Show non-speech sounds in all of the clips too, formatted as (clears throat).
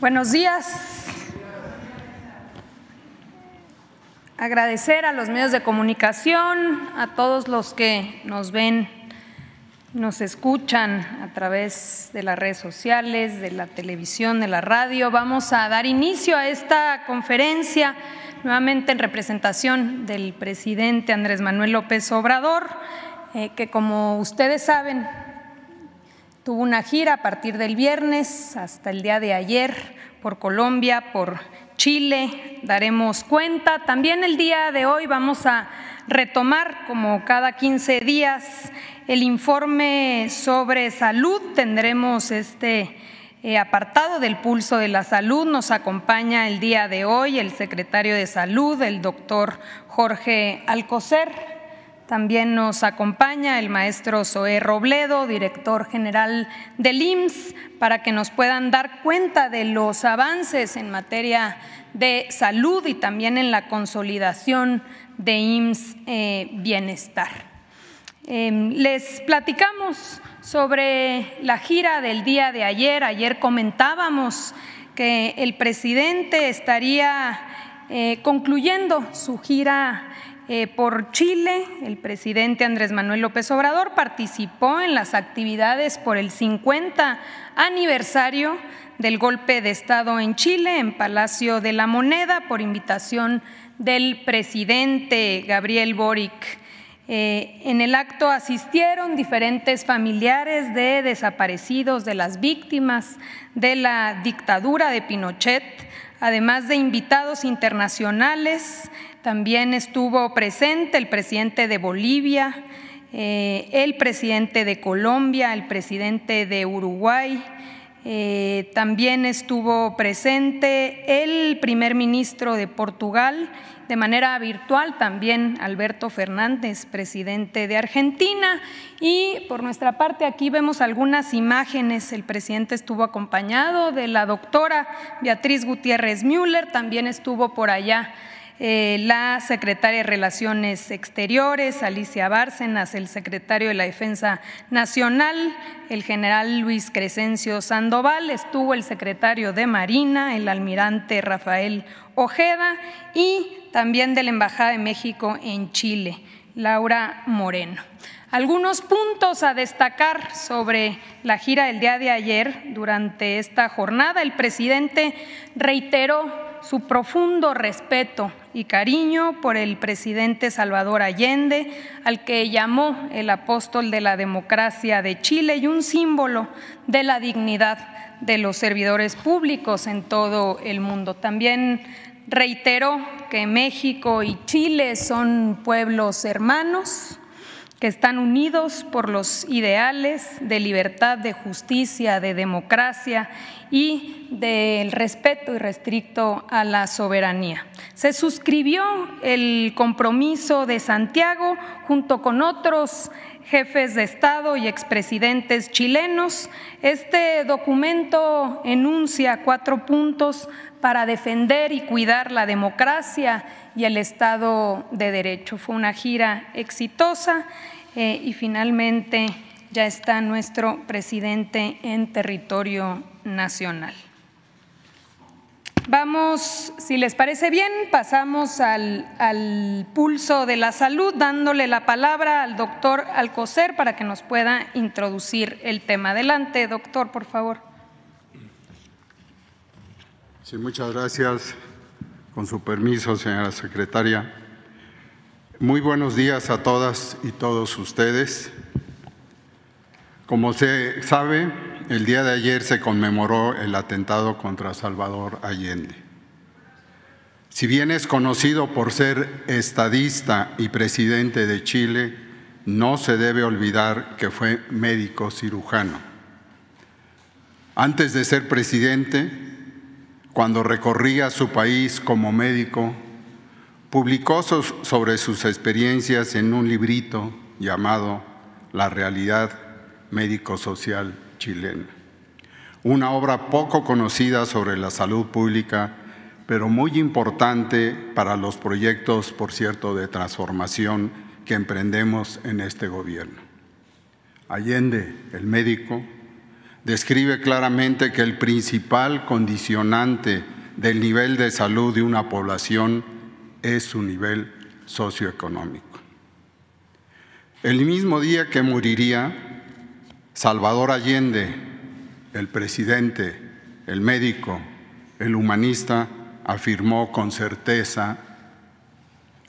Buenos días. Agradecer a los medios de comunicación, a todos los que nos ven, nos escuchan a través de las redes sociales, de la televisión, de la radio. Vamos a dar inicio a esta conferencia nuevamente en representación del presidente Andrés Manuel López Obrador, eh, que como ustedes saben, tuvo una gira a partir del viernes hasta el día de ayer por Colombia, por Chile, daremos cuenta. También el día de hoy vamos a retomar, como cada 15 días, el informe sobre salud. Tendremos este eh, apartado del pulso de la salud. Nos acompaña el día de hoy el secretario de salud, el doctor Jorge Alcocer. También nos acompaña el maestro Zoé Robledo, director general del IMSS, para que nos puedan dar cuenta de los avances en materia de salud y también en la consolidación de IMSS eh, Bienestar. Em, les platicamos sobre la gira del día de ayer. Ayer comentábamos que el presidente estaría eh, concluyendo su gira eh, por Chile, el presidente Andrés Manuel López Obrador participó en las actividades por el 50 aniversario del golpe de Estado en Chile, en Palacio de la Moneda, por invitación del presidente Gabriel Boric. Eh, en el acto asistieron diferentes familiares de desaparecidos, de las víctimas de la dictadura de Pinochet, además de invitados internacionales también estuvo presente el presidente de Bolivia, eh, el presidente de Colombia, el presidente de Uruguay, eh, también estuvo presente el primer ministro de Portugal, de manera virtual también Alberto Fernández, presidente de Argentina. Y por nuestra parte aquí vemos algunas imágenes. El presidente estuvo acompañado de la doctora Beatriz Gutiérrez Müller, también estuvo por allá eh, la secretaria de Relaciones Exteriores, Alicia Bárcenas, el secretario de la Defensa Nacional, el general Luis Crescencio Sandoval, estuvo el secretario de Marina, el almirante Rafael Ojeda y también de la Embajada de México en Chile, Laura Moreno. Algunos puntos a destacar sobre la gira del día de ayer. Durante esta jornada, el presidente reiteró su profundo respeto y cariño por el presidente Salvador Allende, al que llamó el apóstol de la democracia de Chile y un símbolo de la dignidad de los servidores públicos en todo el mundo. También reiteró que México y Chile son pueblos hermanos que están unidos por los ideales de libertad, de justicia, de democracia y del respeto irrestricto a la soberanía. Se suscribió el compromiso de Santiago junto con otros jefes de Estado y expresidentes chilenos. Este documento enuncia cuatro puntos para defender y cuidar la democracia y el Estado de Derecho. Fue una gira exitosa eh, y finalmente ya está nuestro presidente en territorio nacional. Vamos, si les parece bien, pasamos al, al, pulso de la salud, dándole la palabra al doctor Alcocer para que nos pueda introducir el tema. Adelante, doctor, por favor. Muchas gracias. Con su permiso, señora secretaria. Muy buenos días a todas y todos ustedes. Como se sabe, el día de ayer se conmemoró el atentado contra Salvador Allende. Si bien es conocido por ser estadista y presidente de Chile, no se debe olvidar que fue médico cirujano. Antes de ser presidente, cuando recorría su país como médico, Publicó sobre sus experiencias en un librito llamado La realidad médico-social chilena, una obra poco conocida sobre la salud pública, pero muy importante para los proyectos, por cierto, de transformación que emprendemos en este gobierno. Allende, el médico, describe claramente que el principal condicionante del nivel de salud de una población es su nivel socioeconómico. El mismo día que moriría, Salvador Allende, el presidente, el médico, el humanista, afirmó con certeza,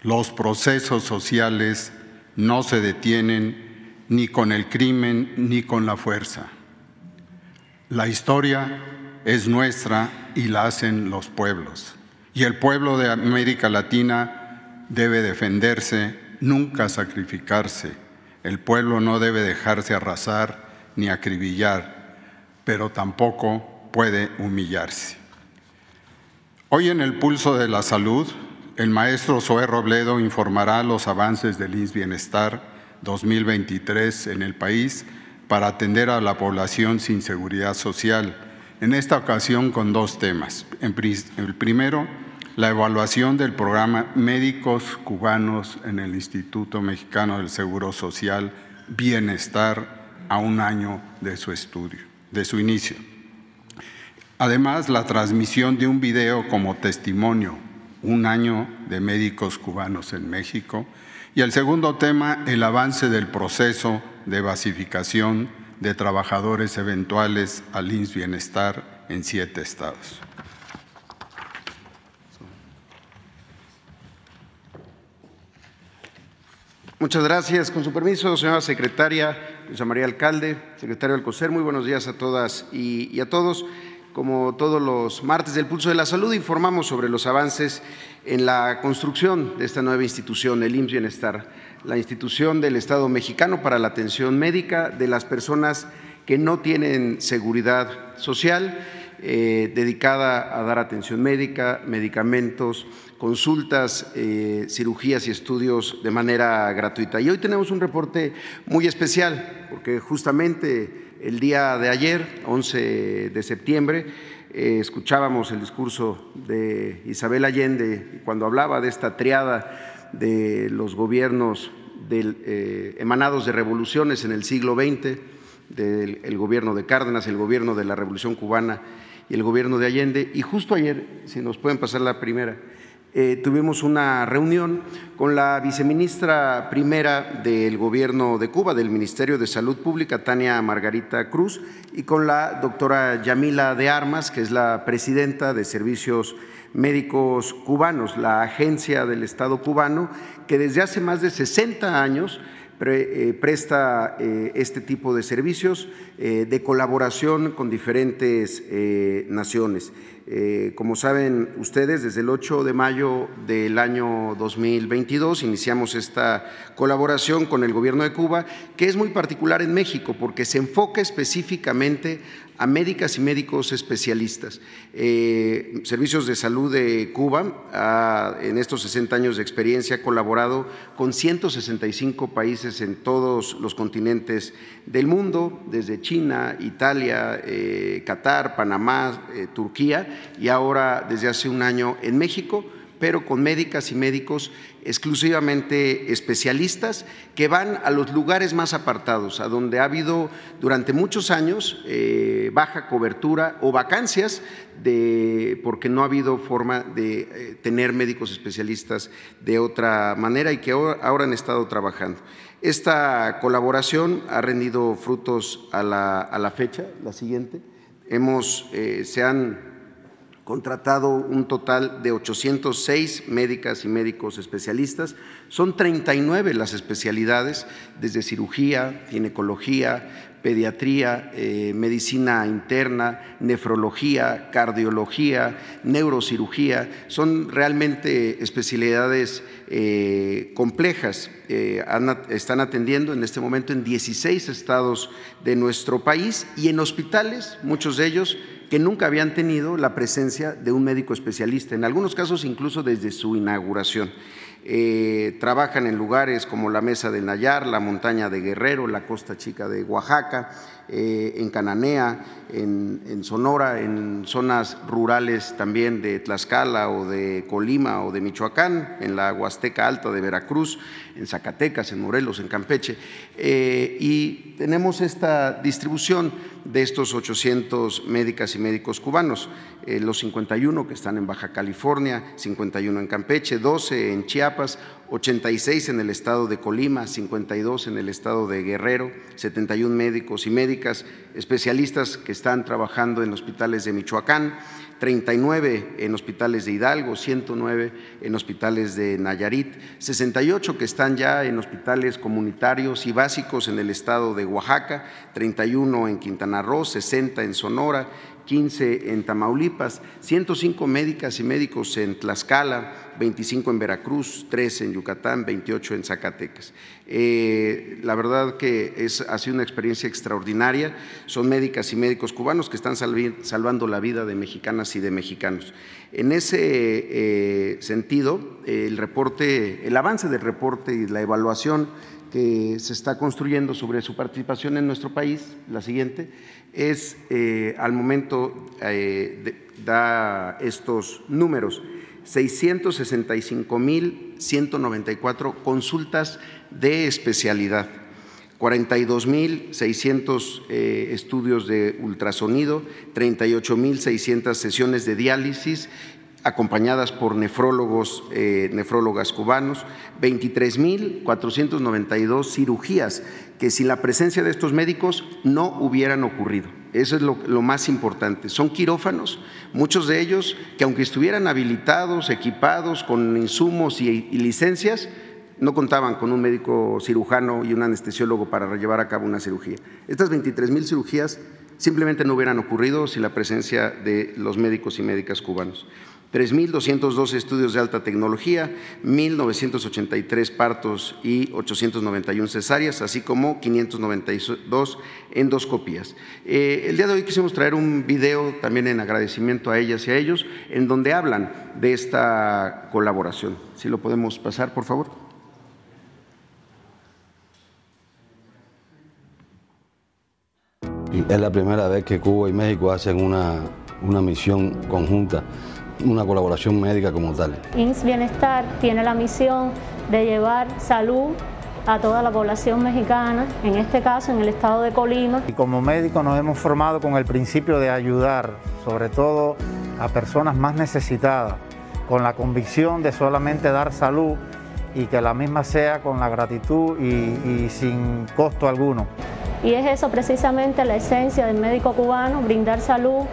los procesos sociales no se detienen ni con el crimen ni con la fuerza. La historia es nuestra y la hacen los pueblos. Y el pueblo de América Latina debe defenderse, nunca sacrificarse. El pueblo no debe dejarse arrasar ni acribillar, pero tampoco puede humillarse. Hoy en el pulso de la salud, el maestro Zoé Robledo informará los avances del INS Bienestar 2023 en el país para atender a la población sin seguridad social, en esta ocasión con dos temas. El primero, la evaluación del programa Médicos Cubanos en el Instituto Mexicano del Seguro Social Bienestar a un año de su estudio, de su inicio. Además, la transmisión de un video como testimonio, un año de médicos cubanos en México. Y el segundo tema, el avance del proceso de basificación de trabajadores eventuales al INS Bienestar en siete estados. Muchas gracias. Con su permiso, señora secretaria, Luisa María Alcalde, secretario del COSER, muy buenos días a todas y, a todos. Como todos los martes del Pulso de la Salud, informamos sobre los avances en la construcción de esta nueva institución, el IMSS Bienestar la institución del Estado mexicano para la atención médica de las personas que no tienen seguridad social, eh, dedicada a dar atención médica, medicamentos, consultas, eh, cirugías y estudios de manera gratuita. Y hoy tenemos un reporte muy especial, porque justamente el día de ayer, 11 de septiembre, eh, escuchábamos el discurso de Isabel Allende cuando hablaba de esta triada de los gobiernos eh, emanados de revoluciones en el siglo XX, del gobierno de Cárdenas, el gobierno de la Revolución Cubana y el gobierno de Allende. Y justo ayer, si nos pueden pasar la primera, eh, tuvimos una reunión con la viceministra primera del Gobierno de Cuba, del Ministerio de Salud Pública, Tania Margarita Cruz, y con la doctora Yamila de Armas, que es la presidenta de Servicios Médicos Cubanos, la agencia del Estado cubano, que desde hace más de 60 años eh, presta eh, este tipo de servicios de colaboración con diferentes naciones. Como saben ustedes, desde el 8 de mayo del año 2022 iniciamos esta colaboración con el Gobierno de Cuba, que es muy particular en México porque se enfoca específicamente a médicas y médicos especialistas. Eh, Servicios de Salud de Cuba, en estos 60 años de experiencia, ha colaborado con 165 países en todos los continentes del mundo, desde China, Italia, eh, Qatar, Panamá, eh, Turquía y ahora desde hace un año en México pero con médicas y médicos exclusivamente especialistas que van a los lugares más apartados, a donde ha habido durante muchos años eh, baja cobertura o vacancias de, porque no ha habido forma de eh, tener médicos especialistas de otra manera y que ahora, han estado trabajando. Esta colaboración ha rendido frutos a la, fecha, la siguiente. Hemos, eh, se han contratado un total de 806 médicas y médicos especialistas. Son 39 las especialidades, desde cirugía, ginecología, pediatría, eh, medicina interna, nefrología, cardiología, neurocirugía. Son realmente especialidades eh, complejas. Eh, están atendiendo en este momento en 16 estados de nuestro país y en hospitales, muchos de ellos que nunca habían tenido la presencia de un médico especialista, en algunos casos incluso desde su inauguración. Eh, trabajan en lugares como la Mesa del Nayar, la Montaña de Guerrero, la Costa Chica de Oaxaca, eh, en Cananea, en, Sonora, en zonas rurales también de Tlaxcala o de Colima o de Michoacán, en la Huasteca Alta de Veracruz, en Zacatecas, en Morelos, en Campeche. Eh, y tenemos esta distribución de estos 800 médicas y médicos cubanos, eh, los 51 que están en Baja California, 51 en Campeche, 12 en Chiapas, 86 en el estado de Colima, 52 en el estado de Guerrero, 71 médicos y médicas especialistas que están trabajando en hospitales de Michoacán, 39 en hospitales de Hidalgo, 109 en hospitales de Nayarit, 68 que están ya en hospitales comunitarios y básicos en el estado de Oaxaca, 31 en Quintana Roo, 60 en Sonora, 15 en Tamaulipas, 105 médicas y médicos en Tlaxcala, 25 en Veracruz, 3 en Yucatán, 28 en Zacatecas. Eh, la verdad que es, ha sido una experiencia extraordinaria. Son médicas y médicos cubanos que están salvando la vida de mexicanas y de mexicanos. En ese eh, sentido, el reporte, el avance del reporte y la evaluación que se está construyendo sobre su participación en nuestro país, la siguiente, es eh, al momento eh, da estos números. 665.194 consultas de especialidad, 42.600 eh, estudios de ultrasonido, 38.600 sesiones de diálisis acompañadas por nefrólogos, eh, nefrólogas cubanos, 23.492 cirugías que sin la presencia de estos médicos no hubieran ocurrido. Eso es lo, más importante. Son quirófanos, muchos de ellos que aunque estuvieran habilitados, equipados con insumos y, licencias, no contaban con un médico cirujano y un anestesiólogo para llevar a cabo una cirugía. Estas 23 mil cirugías simplemente no hubieran ocurrido sin la presencia de los médicos y médicas cubanos. 3.202 estudios de alta tecnología, 1.983 partos y 891 cesáreas, así como 592 endoscopías. Eh, el día de hoy quisimos traer un video también en agradecimiento a ellas y a ellos, en donde hablan de esta colaboración. Si lo podemos pasar, por favor. Es la primera vez que Cuba y México hacen una, una misión conjunta una colaboración médica como tal. INS Bienestar tiene la misión de llevar salud a toda la población mexicana, en este caso en el estado de Colima. Y como médicos nos hemos formado con el principio de ayudar, sobre todo a personas más necesitadas, con la convicción de solamente dar salud y que la misma sea con la gratitud y, sin costo alguno. Y es eso precisamente la esencia del médico cubano, brindar salud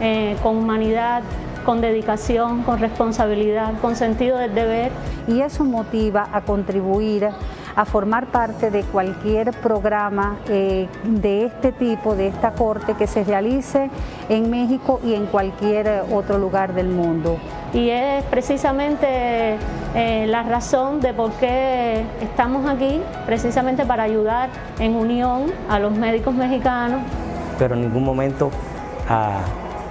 eh, con humanidad, con dedicación, con responsabilidad, con sentido del deber. Y eso motiva a contribuir a formar parte de cualquier programa eh, de este tipo, de esta corte que se realice en México y en cualquier otro lugar del mundo. Y es precisamente eh, la razón de por qué estamos aquí, precisamente para ayudar en unión a los médicos mexicanos. Pero en ningún momento a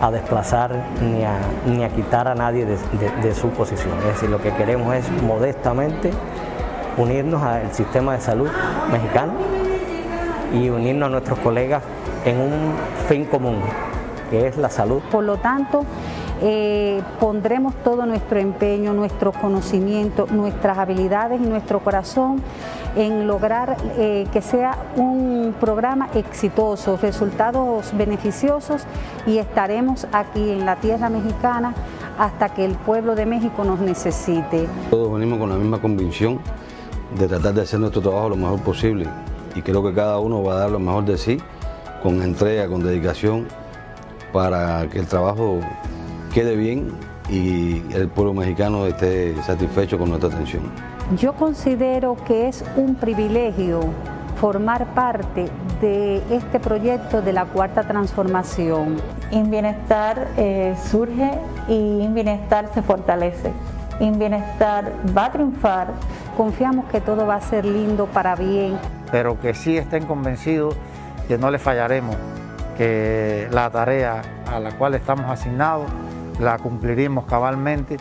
a desplazar ni a, ni a quitar a nadie de, su posición. Es decir, lo que queremos es modestamente unirnos al sistema de salud mexicano y unirnos a nuestros colegas en un fin común, que es la salud. Por lo tanto, eh, pondremos todo nuestro empeño, nuestro conocimiento, nuestras habilidades y nuestro corazón en lograr eh, que sea un programa exitoso, resultados beneficiosos y estaremos aquí en la tierra mexicana hasta que el pueblo de México nos necesite. Todos venimos con la misma convicción de tratar de hacer nuestro trabajo lo mejor posible y creo que cada uno va a dar lo mejor de sí con entrega, con dedicación para que el trabajo quede bien y el pueblo mexicano esté satisfecho con nuestra atención. Yo considero que es un privilegio formar parte de este proyecto de la cuarta transformación. Inbienestar eh, surge y Inbienestar se fortalece. Inbienestar va a triunfar. Confiamos que todo va a ser lindo para bien. Pero que sí estén convencidos que no le fallaremos, que la tarea a la cual estamos asignados la cumpliremos cabalmente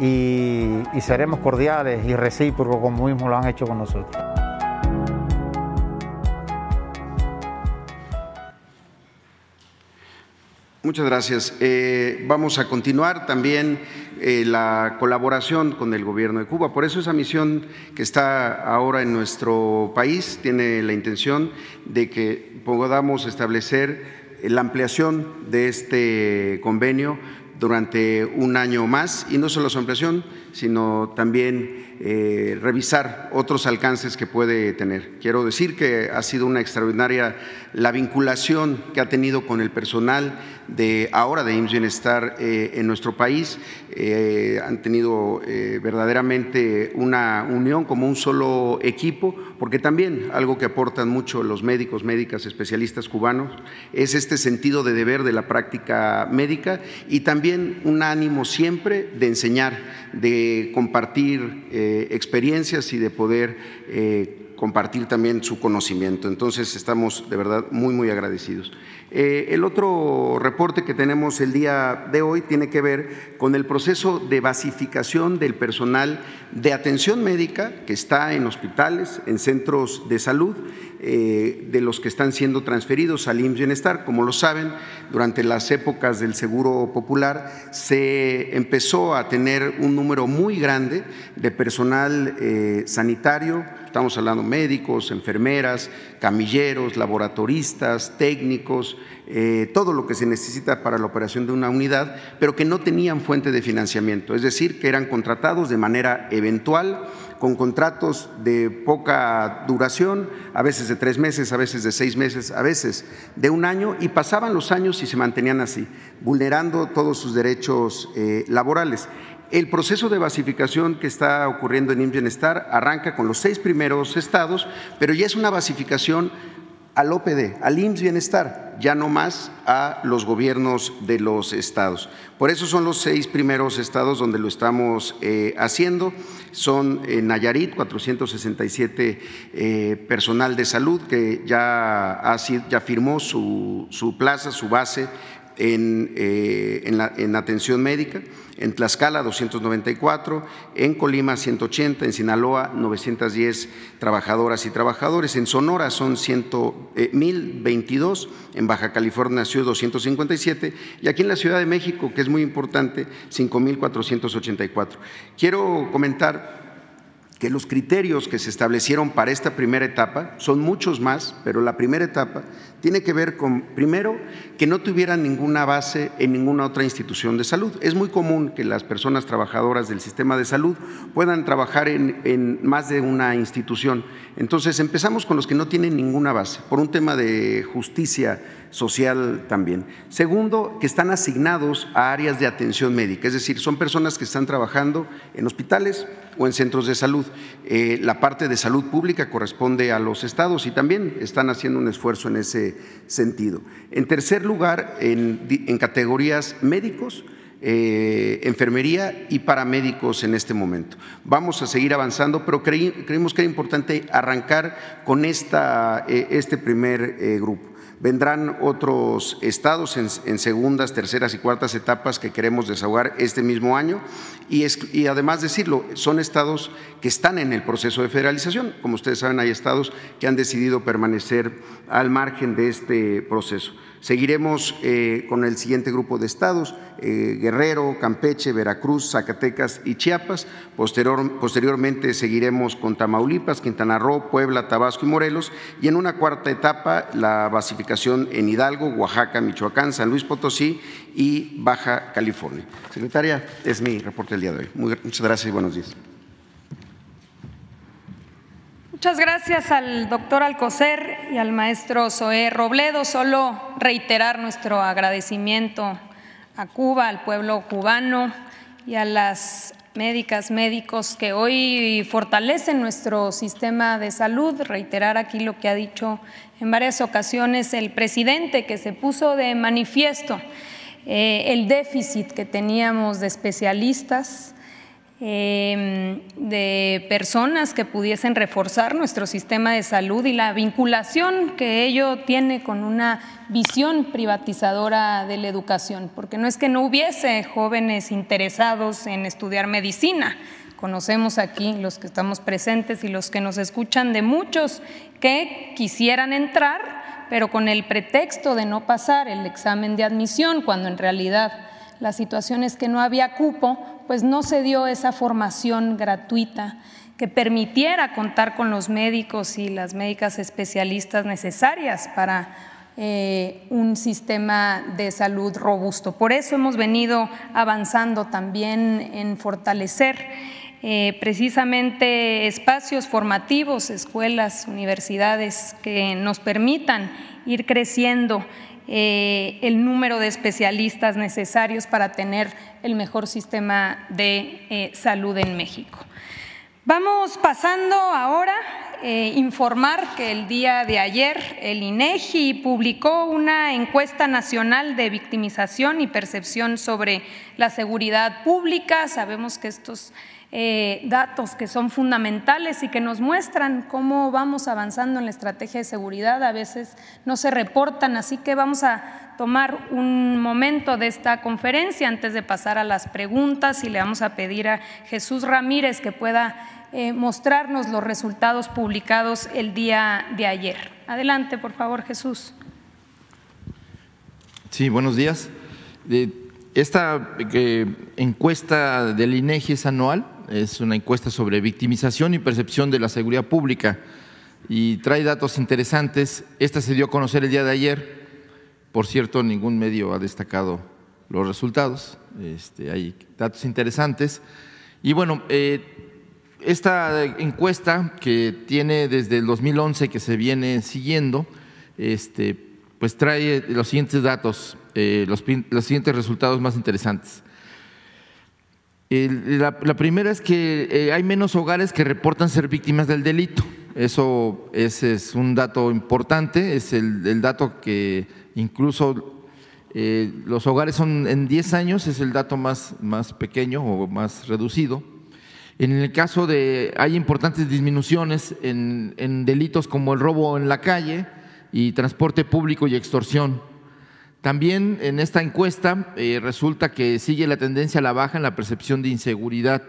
y, seremos cordiales y recíprocos como mismo lo han hecho con nosotros. Muchas gracias. Eh, vamos a continuar también eh, la colaboración con el gobierno de Cuba. Por eso esa misión que está ahora en nuestro país tiene la intención de que podamos establecer la ampliación de este convenio durante un año más y no solo su ampliación, sino también eh, revisar otros alcances que puede tener. Quiero decir que ha sido una extraordinaria la vinculación que ha tenido con el personal de ahora de IMSS Bienestar eh, en nuestro país. Eh, han tenido verdaderamente una unión como un solo equipo, porque también algo que aportan mucho los médicos, médicas, especialistas cubanos es este sentido de deber de la práctica médica y también un ánimo siempre de enseñar, de compartir eh, experiencias y de poder eh, compartir también su conocimiento. Entonces estamos de verdad muy, muy agradecidos. Eh, el otro reporte que tenemos el día de hoy tiene que ver con el proceso de basificación del personal de atención médica que está en hospitales, en centros de salud, de los que están siendo transferidos al IMSS Bienestar. Como lo saben, durante las épocas del Seguro Popular se empezó a tener un número muy grande de personal eh, sanitario, estamos hablando médicos, enfermeras, camilleros, laboratoristas, técnicos, eh, todo lo que se necesita para la operación de una unidad, pero que no tenían fuente de financiamiento, es decir, que eran contratados de manera eventual, con contratos de poca duración, a veces de tres meses, a veces de seis meses, a veces de un año, y pasaban los años y se mantenían así, vulnerando todos sus derechos eh, laborales. El proceso de basificación que está ocurriendo en IMSS arranca con los seis primeros estados, pero ya es una basificación al OPD, al IMSS Bienestar, ya no más a los gobiernos de los estados. Por eso son los seis primeros estados donde lo estamos eh, haciendo. Son en Nayarit, 467 eh, personal de salud que ya, ha, ya firmó su, su plaza, su base en, eh, en, atención médica, en Tlaxcala 294, en Colima 180, en Sinaloa 910 trabajadoras y trabajadores, en Sonora son 1022, eh, en Baja California Sur 257 y aquí en la Ciudad de México, que es muy importante, 5484. Quiero comentar que los criterios que se establecieron para esta primera etapa son muchos más, pero la primera etapa tiene que ver con, primero, que no tuvieran ninguna base en ninguna otra institución de salud. Es muy común que las personas trabajadoras del sistema de salud puedan trabajar en, más de una institución. Entonces, empezamos con los que no tienen ninguna base, por un tema de justicia social también. Segundo, que están asignados a áreas de atención médica, es decir, son personas que están trabajando en hospitales o en centros de salud. Eh, la parte de salud pública corresponde a los estados y también están haciendo un esfuerzo en ese sentido. En tercer lugar, en, categorías médicos, eh, enfermería y paramédicos en este momento. Vamos a seguir avanzando, pero creímos que era importante arrancar con esta, eh, este primer grupo. Vendrán otros estados en, segundas, terceras y cuartas etapas que queremos desahogar este mismo año y, además decirlo, son estados que están en el proceso de federalización. Como ustedes saben, hay estados que han decidido permanecer al margen de este proceso. Seguiremos eh, con el siguiente grupo de estados, eh, Guerrero, Campeche, Veracruz, Zacatecas y Chiapas. posteriormente seguiremos con Tamaulipas, Quintana Roo, Puebla, Tabasco y Morelos. Y en una cuarta etapa, la basificación en Hidalgo, Oaxaca, Michoacán, San Luis Potosí y Baja California. Secretaria, es mi reporte del día de hoy. muchas gracias y buenos días. Muchas gracias al doctor Alcocer y al maestro Zoé Robledo. Solo reiterar nuestro agradecimiento a Cuba, al pueblo cubano y a las médicas, médicos que hoy fortalecen nuestro sistema de salud. Reiterar aquí lo que ha dicho en varias ocasiones el presidente, que se puso de manifiesto eh, el déficit que teníamos de especialistas em, de personas que pudiesen reforzar nuestro sistema de salud y la vinculación que ello tiene con una visión privatizadora de la educación, porque no es que no hubiese jóvenes interesados en estudiar medicina, conocemos aquí los que estamos presentes y los que nos escuchan de muchos que quisieran entrar, pero con el pretexto de no pasar el examen de admisión, cuando en realidad la situación es que no había cupo, pues no se dio esa formación gratuita que permitiera contar con los médicos y las médicas especialistas necesarias para eh, un sistema de salud robusto. Por eso hemos venido avanzando también en fortalecer eh, precisamente espacios formativos, escuelas, universidades que nos permitan ir creciendo eh, el número de especialistas necesarios para tener el mejor sistema de eh, salud en México. Vamos pasando ahora a informar que el día de ayer el INEGI publicó una encuesta nacional de victimización y percepción sobre la seguridad pública. Sabemos que estos eh, datos que son fundamentales y que nos muestran cómo vamos avanzando en la estrategia de seguridad. A veces no se reportan, así que vamos a tomar un momento de esta conferencia antes de pasar a las preguntas y le vamos a pedir a Jesús Ramírez que pueda eh, mostrarnos los resultados publicados el día de ayer. Adelante, por favor, Jesús. Sí, buenos días. Esta eh, encuesta del INEGI es anual es una encuesta sobre victimización y percepción de la seguridad pública y trae datos interesantes. Esta se dio a conocer el día de ayer. Por cierto, ningún medio ha destacado los resultados. Este, hay datos interesantes. Y bueno, eh, esta encuesta que tiene desde el 2011 que se viene siguiendo, este, pues trae los siguientes datos, eh, los siguientes resultados más interesantes la, primera es que eh, hay menos hogares que reportan ser víctimas del delito. Eso es un dato importante, es el, dato que incluso eh, los hogares son en 10 años, es el dato más, más pequeño o más reducido. En el caso de, hay importantes disminuciones en, en delitos como el robo en la calle y transporte público y extorsión. También en esta encuesta eh, resulta que sigue la tendencia a la baja en la percepción de inseguridad,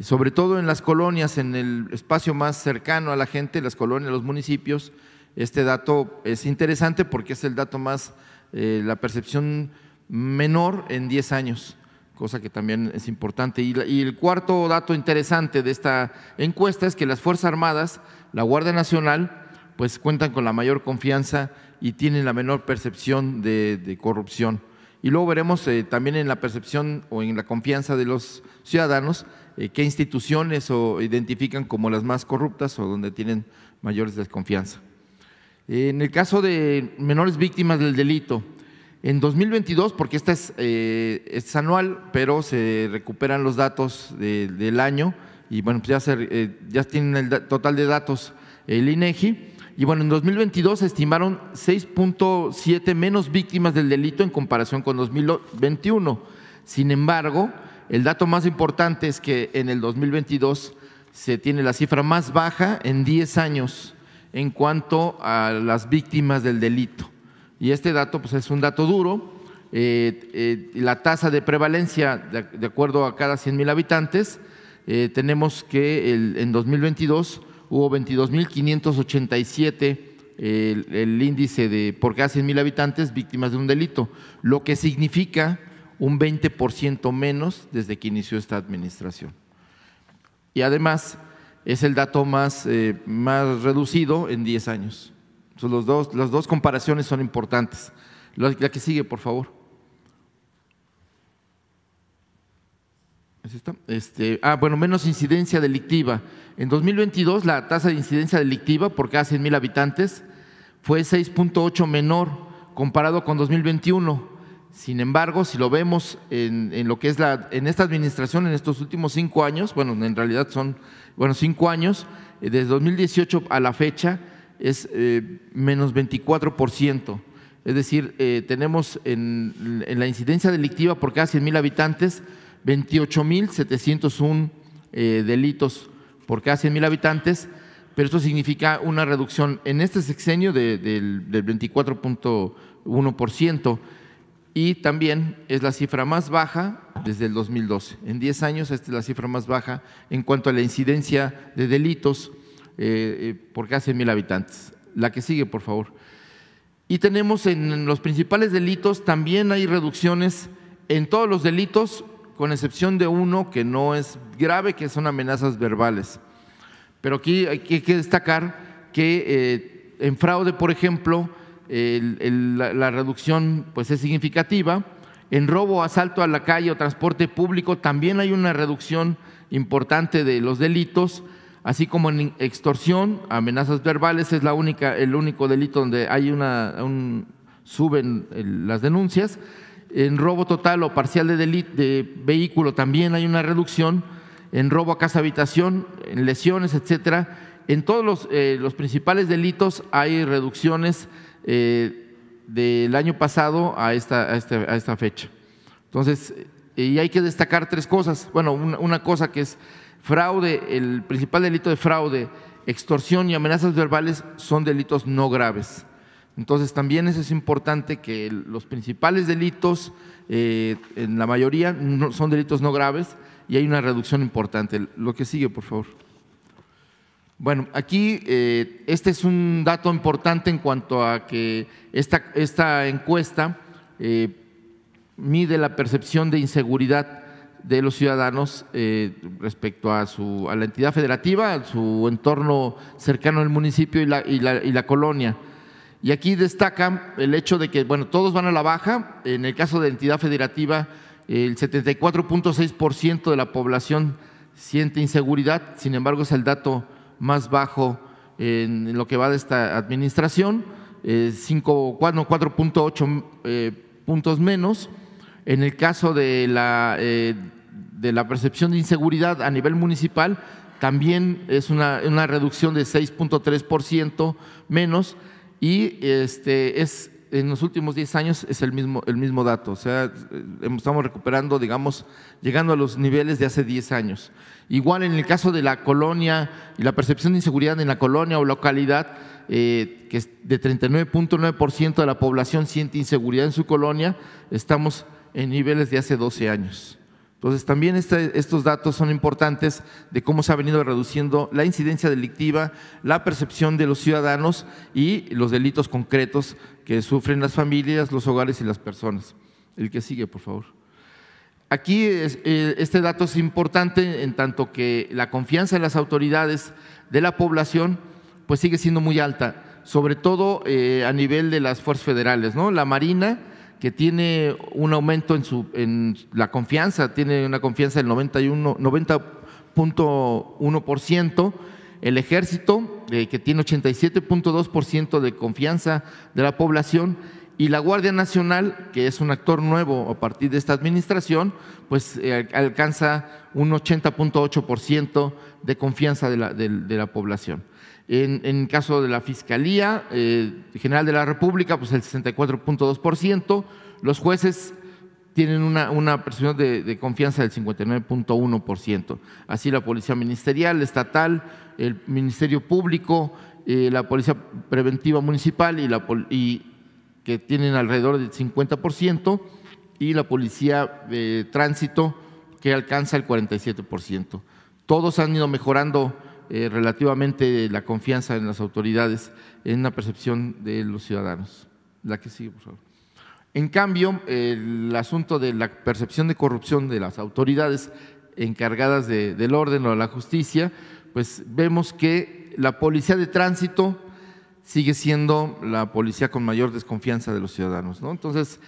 sobre todo en las colonias, en el espacio más cercano a la gente, las colonias, los municipios. Este dato es interesante porque es el dato más, eh, la percepción menor en 10 años, cosa que también es importante. y el cuarto dato interesante de esta encuesta es que las Fuerzas Armadas, la Guardia Nacional, pues cuentan con la mayor confianza y tienen la menor percepción de, corrupción. Y luego veremos eh, también en la percepción o en la confianza de los ciudadanos eh, qué instituciones o identifican como las más corruptas o donde tienen mayores desconfianza. En el caso de menores víctimas del delito, en 2022, porque esta es, eh, anual, pero se recuperan los datos del año y bueno, pues ya, se, ya tienen el total de datos el INEGI. Y bueno, en 2022 se estimaron 6.7 menos víctimas del delito en comparación con 2021. Sin embargo, el dato más importante es que en el 2022 se tiene la cifra más baja en 10 años en cuanto a las víctimas del delito. Y este dato pues, es un dato duro. Eh, eh, la tasa de prevalencia, de, acuerdo a cada 100 mil habitantes, eh, tenemos que el, en 2022 hubo 22.587 el, el, índice de por cada 100 mil habitantes víctimas de un delito, lo que significa un 20% menos desde que inició esta administración. Y además es el dato más, eh, más reducido en 10 años. los dos, las dos comparaciones son importantes. La que sigue, por favor. Este, ah, bueno, menos incidencia delictiva. En 2022 la tasa de incidencia delictiva por cada 100 mil habitantes fue 6.8 menor comparado con 2021. Sin embargo, si lo vemos en, lo que es la, en esta administración, en estos últimos cinco años, bueno, en realidad son, bueno, cinco años, eh, desde 2018 a la fecha es eh, menos 24%. Es decir, eh, tenemos en, en, la incidencia delictiva por cada 100 mil habitantes 28.701 eh, delitos por cada 100 mil habitantes, pero esto significa una reducción en este sexenio de, del, del 24.1% y también es la cifra más baja desde el 2012. En 10 años esta es la cifra más baja en cuanto a la incidencia de delitos eh, eh, por cada 100 mil habitantes. La que sigue, por favor. Y tenemos en los principales delitos, también hay reducciones en todos los delitos, con excepción de uno que no es grave, que son amenazas verbales. Pero aquí hay que destacar que eh, en fraude, por ejemplo, la, reducción pues, es significativa. En robo, asalto a la calle o transporte público también hay una reducción importante de los delitos, así como en extorsión, amenazas verbales es la única, el único delito donde hay una, suben las denuncias. En robo total o parcial de, de vehículo también hay una reducción. En robo a casa habitación, en lesiones, etcétera. En todos los, eh, los principales delitos hay reducciones eh, del año pasado a esta, este, a esta, fecha. Entonces, y hay que destacar tres cosas. Bueno, una, cosa que es fraude, el principal delito de fraude, extorsión y amenazas verbales son delitos no graves. Entonces también eso es importante que los principales delitos, eh, en la mayoría, son delitos no graves y hay una reducción importante. Lo que sigue, por favor. Bueno, aquí eh, este es un dato importante en cuanto a que esta, esta encuesta eh, mide la percepción de inseguridad de los ciudadanos respecto a, su, a la entidad federativa, a su entorno cercano al municipio y la, y la, y la colonia. Y aquí destaca el hecho de que, bueno, todos van a la baja. En el caso de entidad federativa, el 74.6% de la población siente inseguridad, sin embargo es el dato más bajo en lo que va de esta administración, 4.8 eh, puntos menos. En el caso de la, eh, de la percepción de inseguridad a nivel municipal, también es una, una reducción de 6.3% menos y este, es en los últimos 10 años es el mismo, el mismo dato, o sea, eh, estamos recuperando, digamos, llegando a los niveles de hace 10 años. Igual en el caso de la colonia y la percepción de inseguridad en la colonia o localidad, eh, que es de 39.9% de la población siente inseguridad en su colonia, estamos en niveles de hace 12 años. Entonces, también este, estos datos son importantes de cómo se ha venido reduciendo la incidencia delictiva, la percepción de los ciudadanos y los delitos concretos que sufren las familias, los hogares y las personas. El que sigue, por favor. Aquí eh, este dato es importante en tanto que la confianza en las autoridades de la población pues sigue siendo muy alta, sobre todo eh, a nivel de las fuerzas federales. ¿no? La Marina, que tiene un aumento en, su, en la confianza, tiene una confianza del 90.1%, el ejército, eh, que tiene 87.2% de confianza de la población, y la Guardia Nacional, que es un actor nuevo a partir de esta administración, pues eh, alcanza un 80.8% de confianza de la, de, la población. En, en, caso de la Fiscalía eh, General de la República, pues el 64.2%. Los jueces tienen una, una percepción de, de, confianza del 59.1%. Así la Policía Ministerial, Estatal, el Ministerio Público, eh, la Policía Preventiva Municipal y, la, y que tienen alrededor del 50%, y la policía de tránsito, que alcanza el 47%. Todos han ido mejorando eh, relativamente la confianza en las autoridades en la percepción de los ciudadanos. La que sigue, por favor. En cambio, el asunto de la percepción de corrupción de las autoridades encargadas del orden o de la justicia, pues vemos que la policía de tránsito sigue siendo la policía con mayor desconfianza de los ciudadanos. ¿no? Entonces,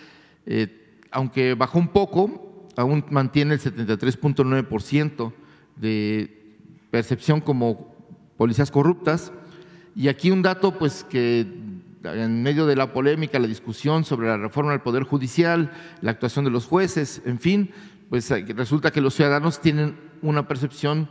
eh, aunque bajó un poco, aún mantiene el 73.9% de percepción como policías corruptas. Y aquí un dato, pues que en medio de la polémica, la discusión sobre la reforma del Poder Judicial, la actuación de los jueces, en fin, pues eh, resulta que los ciudadanos tienen una percepción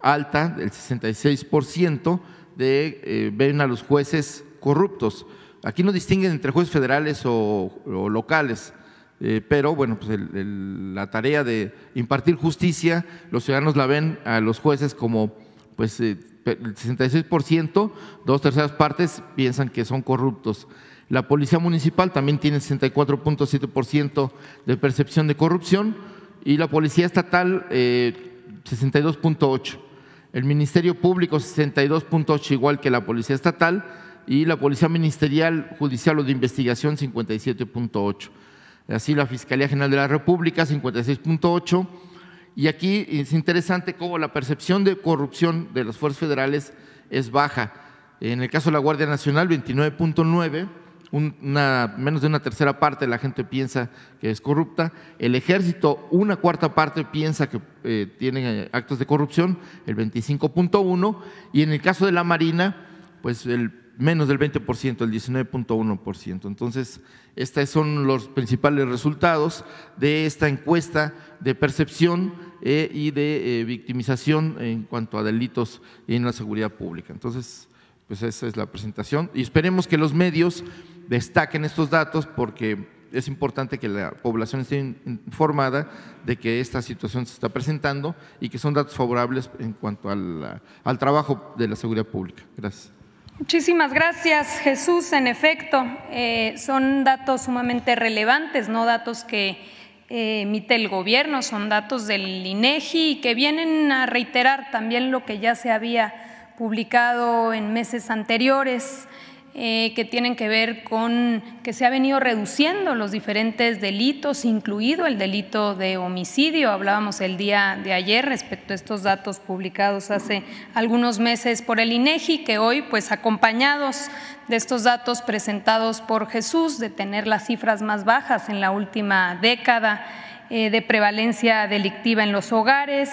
alta del 66% de eh, ven a los jueces corruptos. Aquí no distinguen entre jueces federales o, locales. Eh, pero bueno, pues la tarea de impartir justicia, los ciudadanos la ven a los jueces como pues eh, el 66%, dos terceras partes piensan que son corruptos. La Policía Municipal también tiene 64.7% de percepción de corrupción y la Policía Estatal 62.8%. Eh, el Ministerio Público 62.8 igual que la Policía Estatal y la Policía Ministerial Judicial o de Investigación 57.8. Así la Fiscalía General de la República 56.8 y aquí es interesante cómo la percepción de corrupción de las fuerzas federales es baja. En el caso de la Guardia Nacional 29.9 una, menos de una tercera parte de la gente piensa que es corrupta, el ejército una cuarta parte piensa que eh, tiene actos de corrupción, el 25.1, y en el caso de la Marina, pues el menos del 20%, el 19.1%. Entonces, estos son los principales resultados de esta encuesta de percepción eh, y de eh, victimización en cuanto a delitos en la seguridad pública. Entonces, pues esa es la presentación y esperemos que los medios destaquen estos datos porque es importante que la población esté informada de que esta situación se está presentando y que son datos favorables en cuanto al, trabajo de la seguridad pública. Gracias. Muchísimas gracias, Jesús. En efecto, eh, son datos sumamente relevantes, no datos que eh, emite el gobierno, son datos del INEGI y que vienen a reiterar también lo que ya se había publicado en meses anteriores. Eh, que tienen que ver con que se ha venido reduciendo los diferentes delitos, incluido el delito de homicidio. Hablábamos el día de ayer respecto a estos datos publicados hace algunos meses por el INEGI, que hoy, pues acompañados de estos datos presentados por Jesús, de tener las cifras más bajas en la última década, eh, de prevalencia delictiva en los hogares,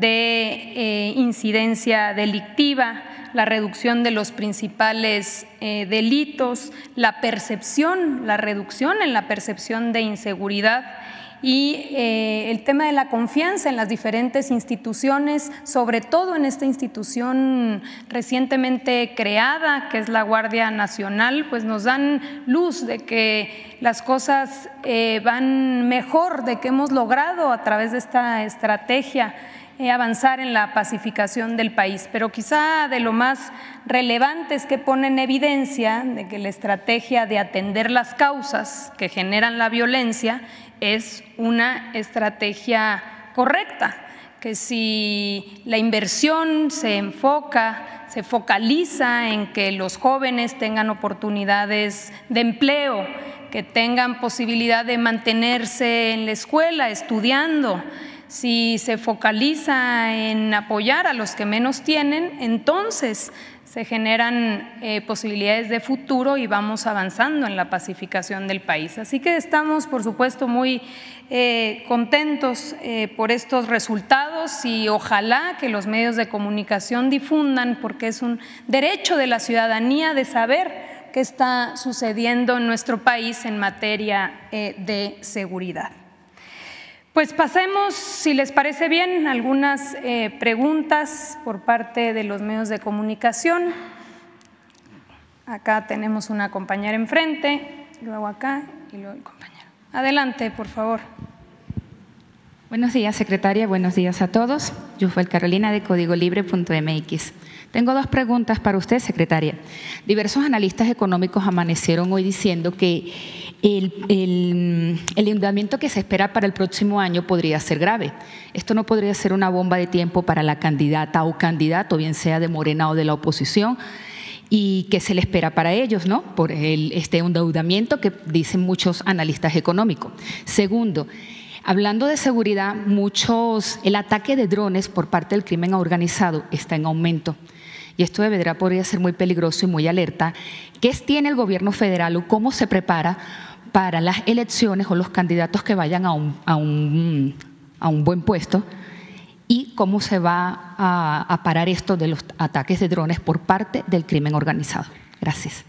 de eh, incidencia delictiva, la reducción de los principales eh, delitos, la percepción, la reducción en la percepción de inseguridad y eh, el tema de la confianza en las diferentes instituciones, sobre todo en esta institución recientemente creada, que es la Guardia Nacional, pues nos dan luz de que las cosas van mejor, de que hemos logrado a través de esta estrategia avanzar en la pacificación del país. Pero quizá de lo más relevante es que pone en evidencia de que la estrategia de atender las causas que generan la violencia es una estrategia correcta, que si la inversión se enfoca, se focaliza en que los jóvenes tengan oportunidades de empleo, que tengan posibilidad de mantenerse en la escuela estudiando, si se focaliza en apoyar a los que menos tienen, entonces se generan eh, posibilidades de futuro y vamos avanzando en la pacificación del país. Así que estamos, por supuesto, muy eh, contentos eh, por estos resultados y ojalá que los medios de comunicación difundan, porque es un derecho de la ciudadanía de saber qué está sucediendo en nuestro país en materia de seguridad. Pues pasemos, si les parece bien, algunas eh, preguntas por parte de los medios de comunicación. Acá tenemos una compañera enfrente, luego acá y luego el compañero. Adelante, por favor. Buenos días, secretaria. Buenos días a todos. Yufel Carolina de Códigolibre.mx. Tengo dos preguntas para usted, secretaria. Diversos analistas económicos amanecieron hoy diciendo que el, endeudamiento que se espera para el próximo año podría ser grave. Esto no podría ser una bomba de tiempo para la candidata o candidato, bien sea de Morena o de la oposición, y qué se le espera para ellos, ¿no? Por el, este endeudamiento que dicen muchos analistas económicos. Segundo, Hablando de seguridad, muchos, el ataque de drones por parte del crimen organizado está en aumento. Y esto de verdad podría ser muy peligroso y muy alerta. ¿Qué tiene el gobierno federal o cómo se prepara para las elecciones o los candidatos que vayan a un, a un, a un buen puesto? ¿Y cómo se va a, parar esto de los ataques de drones por parte del crimen organizado? Gracias.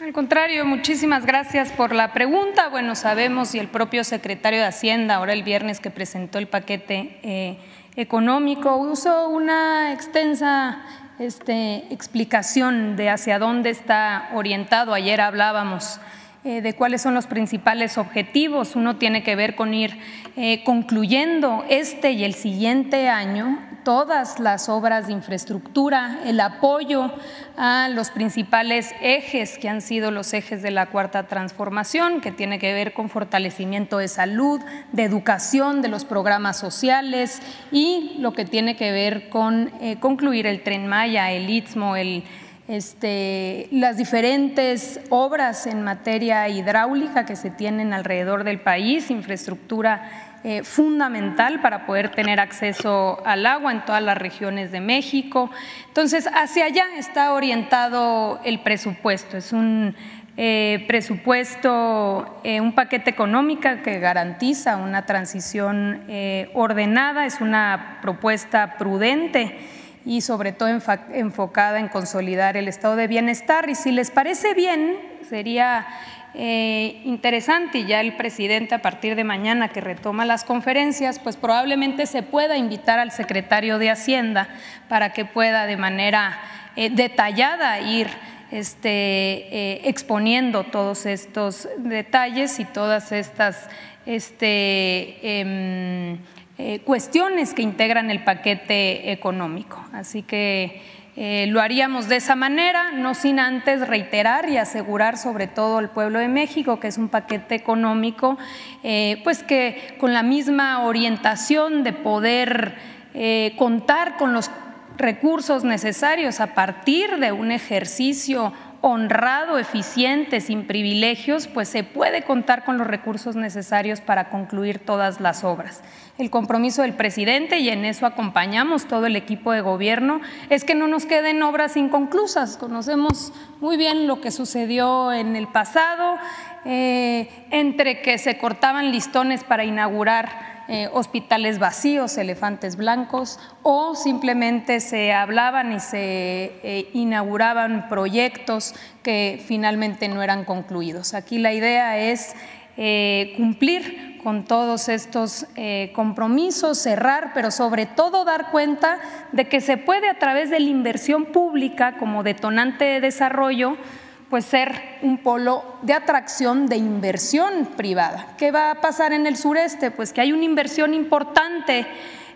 Al contrario, muchísimas gracias por la pregunta. Bueno, sabemos y el propio secretario de Hacienda, ahora el viernes que presentó el paquete eh, económico, usó una extensa este, explicación de hacia dónde está orientado. Ayer hablábamos de cuáles son los principales objetivos. Uno tiene que ver con ir eh, concluyendo este y el siguiente año todas las obras de infraestructura, el apoyo a los principales ejes que han sido los ejes de la cuarta transformación, que tiene que ver con fortalecimiento de salud, de educación, de los programas sociales y lo que tiene que ver con eh, concluir el tren Maya, el Istmo, el este, las diferentes obras en materia hidráulica que se tienen alrededor del país, infraestructura eh, fundamental para poder tener acceso al agua en todas las regiones de México. Entonces, hacia allá está orientado el presupuesto. Es un eh, presupuesto, eh, un paquete económico que garantiza una transición ordenada, es una propuesta prudente y sobre todo enfocada en consolidar el estado de bienestar. Y si les parece bien, sería eh, interesante y ya el presidente a partir de mañana que retoma las conferencias, pues probablemente se pueda invitar al secretario de Hacienda para que pueda de manera eh, detallada ir este, eh, exponiendo todos estos detalles y todas estas este, em, eh, cuestiones que integran el paquete económico. Así que eh, lo haríamos de esa manera, no sin antes reiterar y asegurar sobre todo al pueblo de México que es un paquete económico, eh, pues que con la misma orientación de poder contar con los recursos necesarios a partir de un ejercicio honrado, eficiente, sin privilegios, pues se puede contar con los recursos necesarios para concluir todas las obras. El compromiso del presidente, y en eso acompañamos todo el equipo de gobierno, es que no nos queden obras inconclusas. Conocemos muy bien lo que sucedió en el pasado, eh, entre que se cortaban listones para inaugurar eh, hospitales vacíos, elefantes blancos, o simplemente se hablaban y se eh, inauguraban proyectos que finalmente no eran concluidos. Aquí la idea es eh, cumplir con todos estos compromisos, cerrar, pero sobre todo dar cuenta de que se puede a través de la inversión pública como detonante de desarrollo pues ser un polo de atracción de inversión privada. ¿Qué va a pasar en el sureste? Pues que hay una inversión importante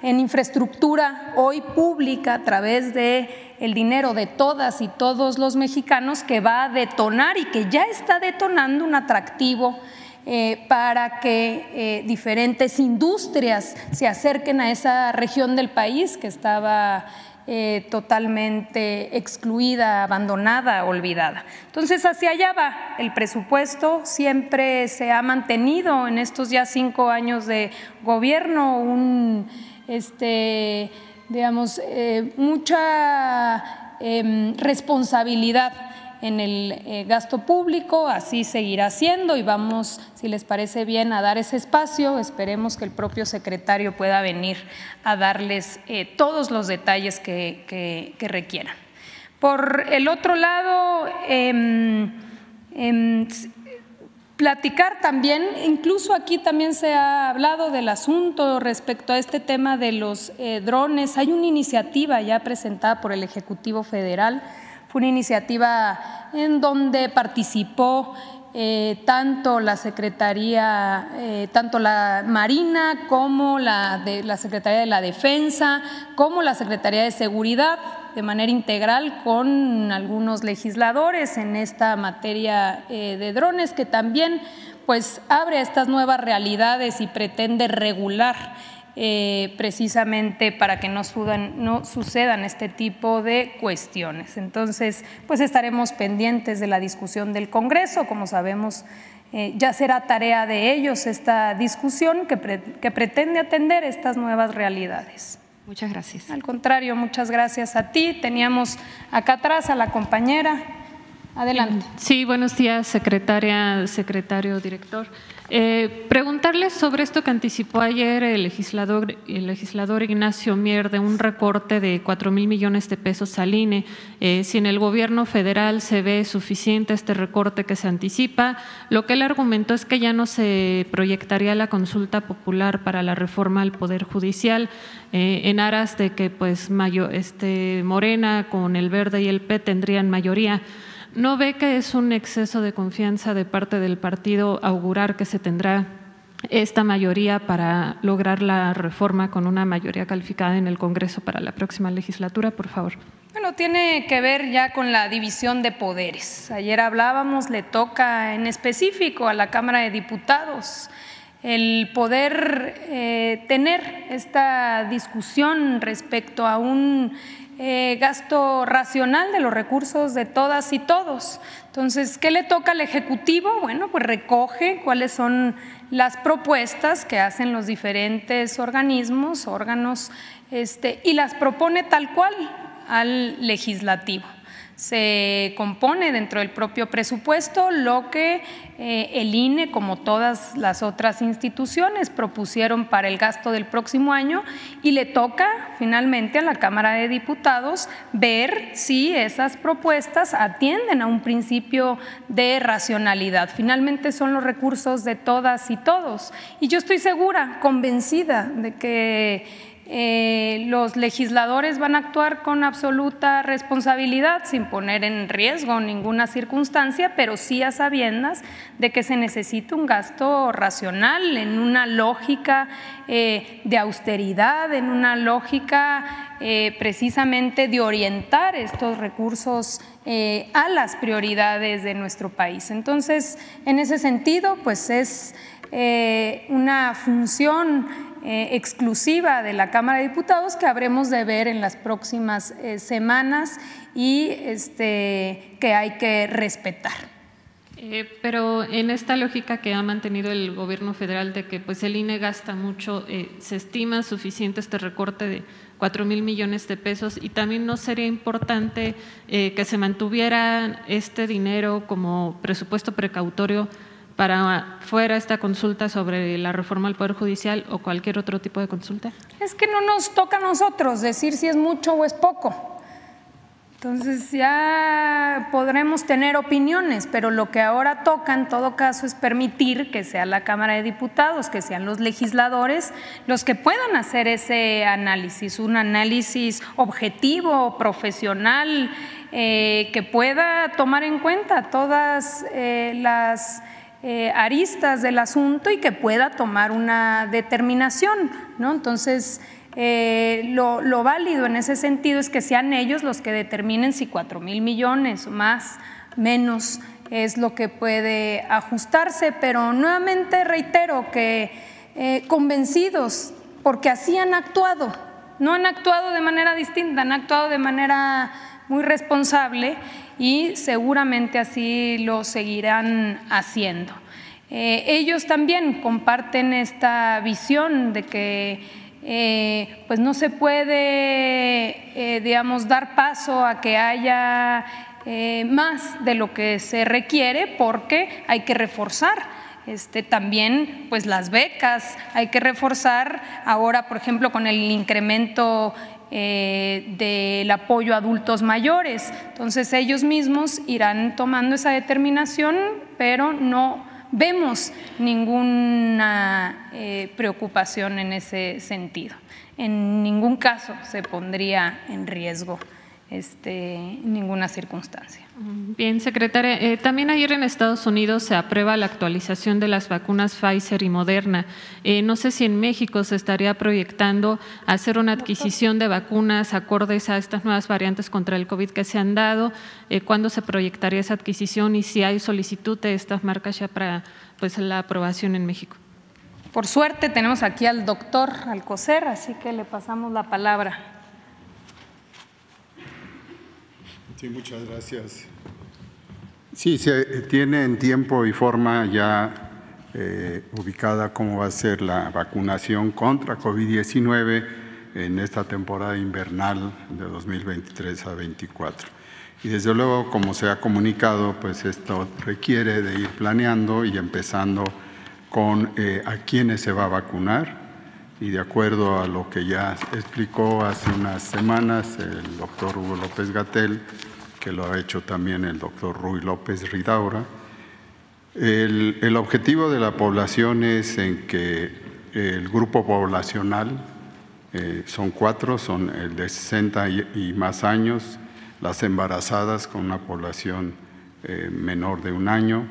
en infraestructura hoy pública a través de el dinero de todas y todos los mexicanos que va a detonar y que ya está detonando un atractivo eh, para que eh, diferentes industrias se acerquen a esa región del país que estaba eh, totalmente excluida, abandonada, olvidada. Entonces, hacia allá va el presupuesto, siempre se ha mantenido en estos ya cinco años de gobierno un, este, digamos, eh, mucha em, responsabilidad en el eh, gasto público, así seguirá siendo y vamos, si les parece bien, a dar ese espacio. Esperemos que el propio secretario pueda venir a darles eh, todos los detalles que, requieran. Por el otro lado, em, em, platicar también, incluso aquí también se ha hablado del asunto respecto a este tema de los eh, drones. Hay una iniciativa ya presentada por el Ejecutivo Federal fue una iniciativa en donde participó eh, tanto la Secretaría, eh, tanto la Marina como la, de, la Secretaría de la Defensa, como la Secretaría de Seguridad, de manera integral con algunos legisladores en esta materia eh, de drones, que también pues abre estas nuevas realidades y pretende regular eh, precisamente para que no, no, sucedan este tipo de cuestiones. Entonces, pues estaremos pendientes de la discusión del Congreso. Como sabemos, eh, ya será tarea de ellos esta discusión que, que pretende atender estas nuevas realidades. Muchas gracias. Al contrario, muchas gracias a ti. Teníamos acá atrás a la compañera. Adelante. Sí, buenos días, secretaria, secretario, director. Eh, preguntarles sobre esto que anticipó ayer el legislador, el legislador Ignacio Mier de un recorte de cuatro mil millones de pesos al INE. Eh, si en el gobierno federal se ve suficiente este recorte que se anticipa, lo que él argumentó es que ya no se proyectaría la consulta popular para la reforma al Poder Judicial eh, en aras de que pues mayo, este, Morena con el Verde y el P tendrían mayoría. ¿No ve que es un exceso de confianza de parte del partido augurar que se tendrá esta mayoría para lograr la reforma con una mayoría calificada en el Congreso para la próxima legislatura, por favor? Bueno, tiene que ver ya con la división de poderes. Ayer hablábamos, le toca en específico a la Cámara de Diputados el poder eh, tener esta discusión respecto a un eh, gasto racional de los recursos de todas y todos. Entonces, ¿qué le toca al Ejecutivo? Bueno, pues recoge cuáles son las propuestas que hacen los diferentes organismos, órganos, este, y las propone tal cual al legislativo se compone dentro del propio presupuesto lo que eh, el INE, como todas las otras instituciones, propusieron para el gasto del próximo año y le toca finalmente a la Cámara de Diputados ver si esas propuestas atienden a un principio de racionalidad. Finalmente son los recursos de todas y todos. Y yo estoy segura, convencida de que eh, los legisladores van a actuar con absoluta responsabilidad, sin poner en riesgo ninguna circunstancia, pero sí a sabiendas de que se necesita un gasto racional, en una lógica eh, de austeridad, en una lógica eh, precisamente de orientar estos recursos a las prioridades de nuestro país. Entonces, en ese sentido, pues es una función eh, exclusiva de la Cámara de Diputados que habremos de ver en las próximas eh, semanas y este, que hay que respetar. Eh, pero en esta lógica que ha mantenido el gobierno federal de que pues el INE gasta mucho, ¿se estima suficiente este recorte de 4 mil millones de pesos? Y también no sería importante que se mantuviera este dinero como presupuesto precautorio para fuera esta consulta sobre la reforma al Poder Judicial o cualquier otro tipo de consulta? Es que no nos toca a nosotros decir si es mucho o es poco. Entonces ya podremos tener opiniones, pero lo que ahora toca en todo caso es permitir que sea la Cámara de Diputados, que sean los legisladores los que puedan hacer ese análisis, un análisis objetivo, profesional, eh, que pueda tomar en cuenta todas eh, las eh, aristas del asunto y que pueda tomar una determinación. ¿no? Entonces, eh, lo, válido en ese sentido es que sean ellos los que determinen si cuatro mil millones más, menos es lo que puede ajustarse, pero nuevamente reitero que eh, convencidos, porque así han actuado, no han actuado de manera distinta, han actuado de manera muy responsable y seguramente así lo seguirán haciendo. Eh, ellos también comparten esta visión de que eh, pues no se puede, eh, digamos, dar paso a que haya más de lo que se requiere porque hay que reforzar este, también pues las becas, hay que reforzar ahora, por ejemplo, con el incremento eh, del apoyo a adultos mayores. Entonces ellos mismos irán tomando esa determinación, pero no vemos ninguna eh, preocupación en ese sentido. En ningún caso se pondría en riesgo este, ninguna circunstancia. Bien, secretaria. Eh, también ayer en Estados Unidos se aprueba la actualización de las vacunas Pfizer y Moderna. Eh, no sé si en México se estaría proyectando hacer una adquisición de vacunas acordes a estas nuevas variantes contra el COVID que se han dado. Eh, ¿Cuándo se proyectaría esa adquisición y si hay solicitud de estas marcas ya para pues, la aprobación en México? Por suerte tenemos aquí al doctor Alcocer, así que le pasamos la palabra. Sí, muchas gracias. Sí, se tiene en tiempo y forma ya eh, ubicada cómo va a ser la vacunación contra COVID-19 en esta temporada invernal de 2023 a 2024. Y desde luego, como se ha comunicado, pues esto requiere de ir planeando y empezando con eh, a quiénes se va a vacunar. Y de acuerdo a lo que ya explicó hace unas semanas el doctor Hugo López Gatel, que lo ha hecho también el doctor Ruy López Ridaura. El, objetivo de la población es en que el grupo poblacional, eh, son cuatro, son el de 60 y, más años, las embarazadas con una población eh, menor de un año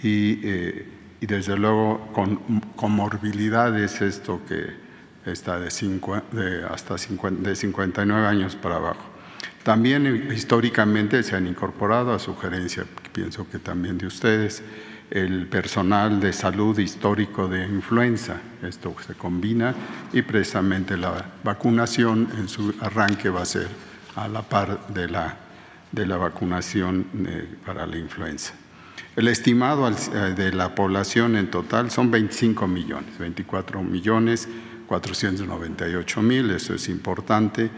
y, y desde luego con comorbilidades, esto que está de, cinco, de hasta 50, de 59 años para abajo. También históricamente se han incorporado a sugerencia, pienso que también de ustedes, el personal de salud histórico de influenza. Esto se combina y precisamente la vacunación en su arranque va a ser a la par de la, de la vacunación eh, para la influenza. El estimado eh, de la población en total son 25 millones, 24 millones 498 mil, eso es importante,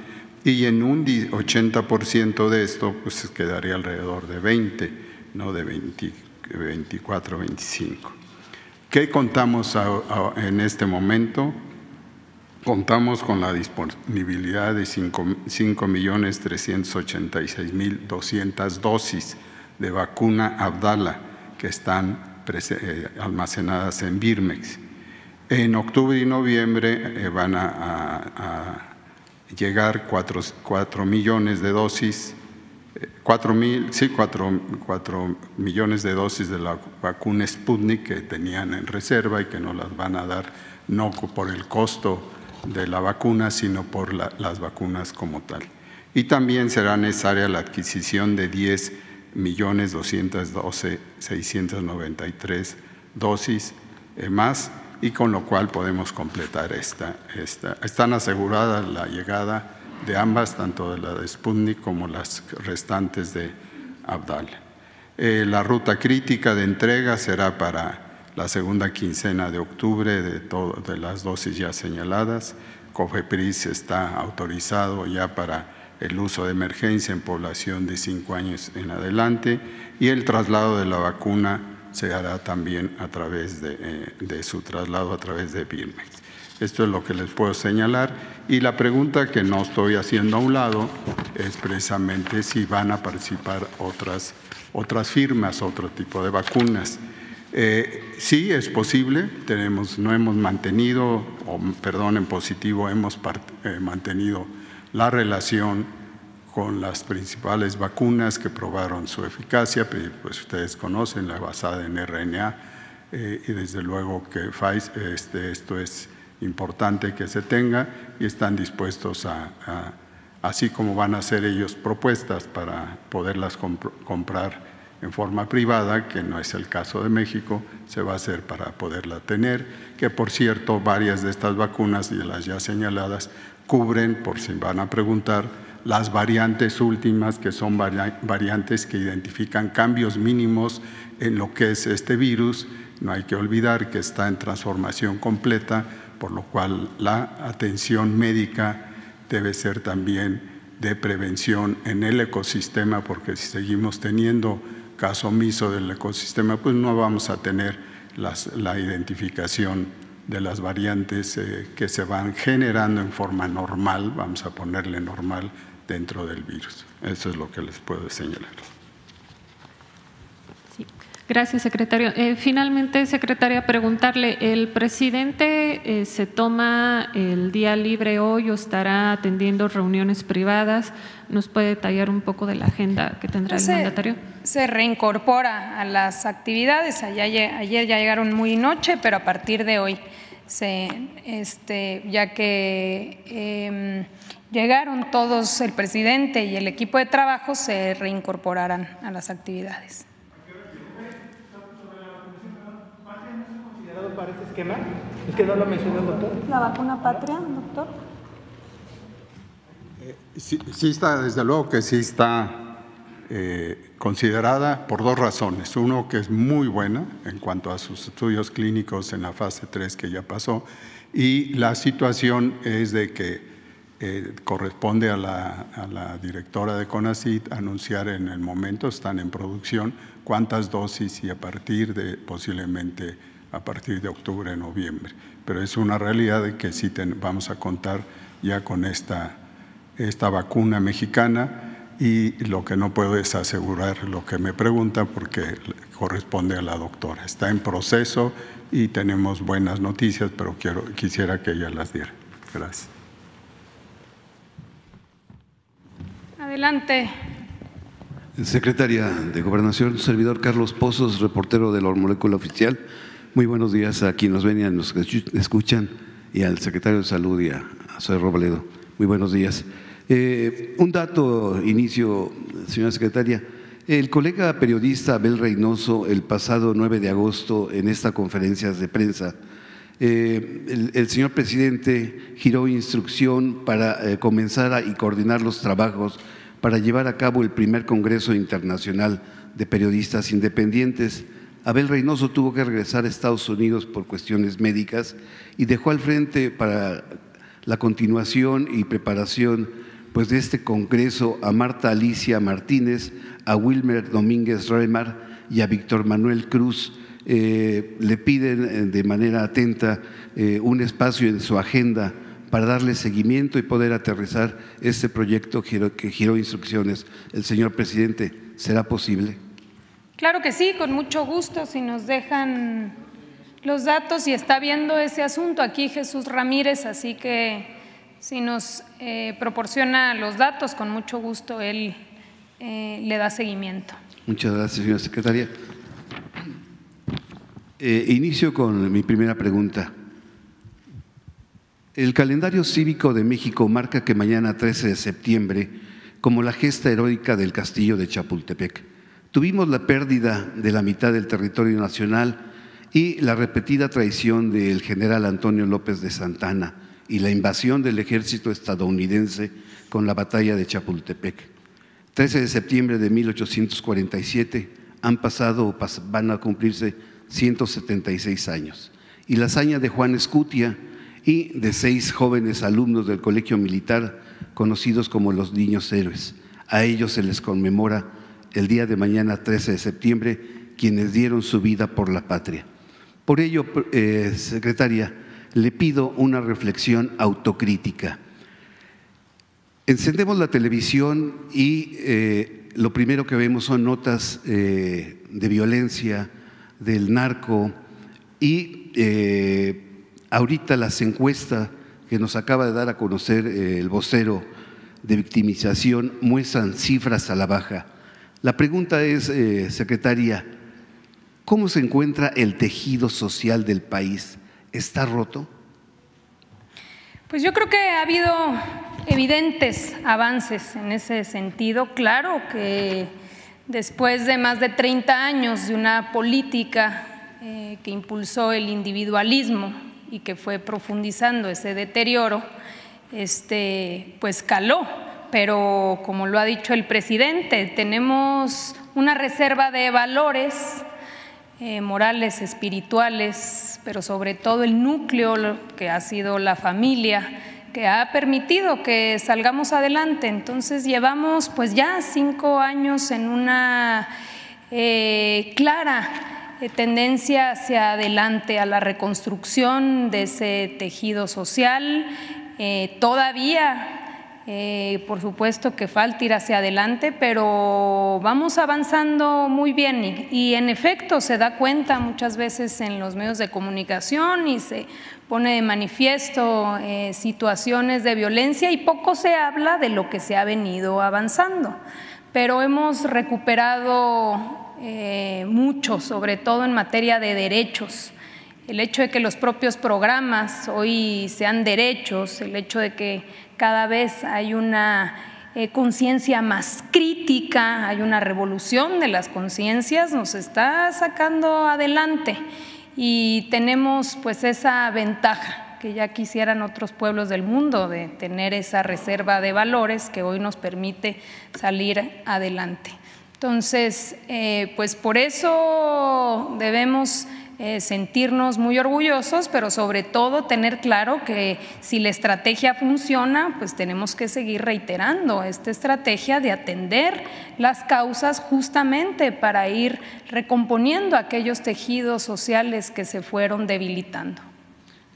y en un 80% de esto pues quedaría alrededor de 20, no de 24, 25. ¿Qué contamos en este momento? Contamos con la disponibilidad de 5.386.200 dosis de vacuna Abdala que están eh, almacenadas en Birmex. En octubre y noviembre eh, van a, llegar 4, millones de dosis, 4, mil, sí, 4, 4, millones de dosis de la vacuna Sputnik que tenían en reserva y que no las van a dar no por el costo de la vacuna, sino por las vacunas como tal. Y también será necesaria la adquisición de 10 millones 212 693 dosis eh, más y con lo cual podemos completar esta, esta. Están aseguradas la llegada de ambas, tanto de la de Sputnik como las restantes de Abdal. Eh, la ruta crítica de entrega será para la segunda quincena de octubre de, todo, de las dosis ya señaladas. COFEPRIS está autorizado ya para el uso de emergencia en población de cinco años en adelante y el traslado de la vacuna se hará también a través de, eh, su traslado a través de Birmex. Esto es lo que les puedo señalar. Y la pregunta que no estoy haciendo a un lado es precisamente si van a participar otras, otras firmas, otro tipo de vacunas. Eh, sí, es posible. Tenemos, no hemos mantenido, o perdón, en positivo, hemos eh, mantenido la relación con las principales vacunas que probaron su eficacia, pues ustedes conocen la basada en RNA eh, y desde luego que Pfizer, este, esto es importante que se tenga y están dispuestos a, así como van a hacer ellos propuestas para poderlas comprar en forma privada, que no es el caso de México, se va a hacer para poderla tener, que por cierto varias de estas vacunas y las ya señaladas cubren, por si van a preguntar, las variantes últimas, que son variantes que identifican cambios mínimos en lo que es este virus. No hay que olvidar que está en transformación completa, por lo cual la atención médica debe ser también de prevención en el ecosistema, porque si seguimos teniendo caso omiso del ecosistema, pues no vamos a tener la identificación de las variantes eh, que se van generando en forma normal, vamos a ponerle normal, dentro del virus. Eso es lo que les puedo señalar. Gracias, secretario. Eh, finalmente, secretaria, preguntarle, ¿el presidente eh, se toma el día libre hoy o estará atendiendo reuniones privadas? ¿Nos puede detallar un poco de la agenda que tendrá el mandatario? Se reincorpora a las actividades. Ayer, ayer ya llegaron muy noche, pero a partir de hoy, se, este, ya que em, llegaron todos, el presidente y el equipo de trabajo, se reincorporarán a las actividades. Este esquema? Es que no lo mencionó el doctor. ¿La vacuna patria, doctor? Eh, sí, está, desde luego que sí está eh, considerada por dos razones. Uno, que es muy buena en cuanto a sus estudios clínicos en la fase 3 que ya pasó, y la situación es de que eh, corresponde a la, a la, directora de CONACIT anunciar en el momento, están en producción, cuántas dosis y a partir de posiblemente a partir de octubre, noviembre. Pero es una realidad de que sí vamos a contar ya con esta, esta vacuna mexicana y lo que no puedo es asegurar lo que me pregunta porque corresponde a la doctora. Está en proceso y tenemos buenas noticias, pero quiero, quisiera que ella las diera. Gracias. Adelante. Secretaria de Gobernación, servidor Carlos Pozos, reportero de la Molécula Oficial. Muy buenos días a quienes nos ven y a los que escuchan y al secretario de Salud y a, Soy Robledo. Muy buenos días. Eh, un dato, inicio, señora secretaria. El colega periodista Abel Reynoso, el pasado 9 de agosto, en esta conferencia de prensa, eh, el, señor presidente giró instrucción para eh, comenzar y coordinar los trabajos para llevar a cabo el primer Congreso Internacional de Periodistas Independientes. Abel Reynoso tuvo que regresar a Estados Unidos por cuestiones médicas y dejó al frente para la continuación y preparación pues, de este Congreso a Marta Alicia Martínez, a Wilmer Domínguez Remar y a Víctor Manuel Cruz. Eh, le piden eh, de manera atenta eh, un espacio en su agenda para darle seguimiento y poder aterrizar este proyecto que giró instrucciones. El señor presidente, ¿será posible? Claro que sí, con mucho gusto, si nos dejan los datos y está viendo ese asunto aquí Jesús Ramírez, así que si nos eh, proporciona los datos, con mucho gusto él eh, le da seguimiento. Muchas gracias, señora secretaria. Eh, inicio con mi primera pregunta. El calendario cívico de México marca que mañana 13 de septiembre, como la gesta heroica del castillo de Chapultepec, tuvimos la pérdida de la mitad del territorio nacional y la repetida traición del general Antonio López de Santana y la invasión del ejército estadounidense con la batalla de Chapultepec. 13 de septiembre de 1847 han pasado o van a cumplirse 176 años. Y la hazaña de Juan Escutia y de seis jóvenes alumnos del colegio militar conocidos como los niños héroes. A ellos se les conmemora el día de mañana 13 de septiembre, quienes dieron su vida por la patria. Por ello, eh, secretaria, le pido una reflexión autocrítica. Encendemos la televisión y eh, lo primero que vemos son notas eh, de violencia, del narco y Ahorita las encuestas que nos acaba de dar a conocer el vocero de victimización muestran cifras a la baja. La pregunta es, eh, secretaria, ¿cómo se encuentra el tejido social del país? ¿Está roto? Pues yo creo que ha habido evidentes avances en ese sentido. Claro que después de más de 30 años de una política eh, que impulsó el individualismo y que fue profundizando ese deterioro, este, pues caló. Pero como lo ha dicho el presidente, tenemos una reserva de valores eh, morales, espirituales, pero sobre todo el núcleo que ha sido la familia, que ha permitido que salgamos adelante. Entonces llevamos pues ya cinco años en una eh, clara eh, tendencia hacia adelante a la reconstrucción de ese tejido social. Todavía, eh, por supuesto que falta ir hacia adelante, pero vamos avanzando muy bien y, en efecto se da cuenta muchas veces en los medios de comunicación y se pone de manifiesto situaciones de violencia y poco se habla de lo que se ha venido avanzando. Pero hemos recuperado eh, mucho, sobre todo en materia de derechos. El hecho de que los propios programas hoy sean derechos, el hecho de que cada vez hay una eh, conciencia más crítica, hay una revolución de las conciencias, nos está sacando adelante y tenemos pues esa ventaja que ya quisieran otros pueblos del mundo de tener esa reserva de valores que hoy nos permite salir adelante. Entonces, eh, pues por eso debemos eh, sentirnos muy orgullosos, pero sobre todo tener claro que si la estrategia funciona, pues tenemos que seguir reiterando esta estrategia de atender las causas justamente para ir recomponiendo aquellos tejidos sociales que se fueron debilitando.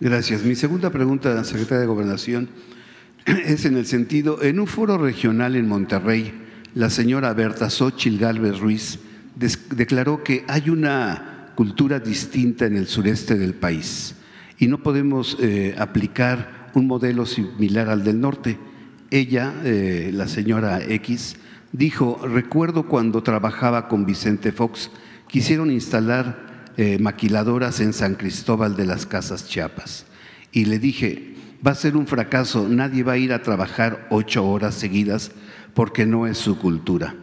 Gracias. Mi segunda pregunta, secretaria de Gobernación, (clears throat) es en el sentido, en un foro regional en Monterrey, la señora Berta Xochil Gálvez Ruiz declaró que hay una cultura distinta en el sureste del país y no podemos eh, aplicar un modelo similar al del norte. Ella, eh, la señora X, Dijo, recuerdo cuando trabajaba con Vicente Fox, quisieron instalar eh, maquiladoras en San Cristóbal de las Casas Chiapas. Y le dije, va a ser un fracaso, nadie va a ir a trabajar ocho horas seguidas porque no es su cultura.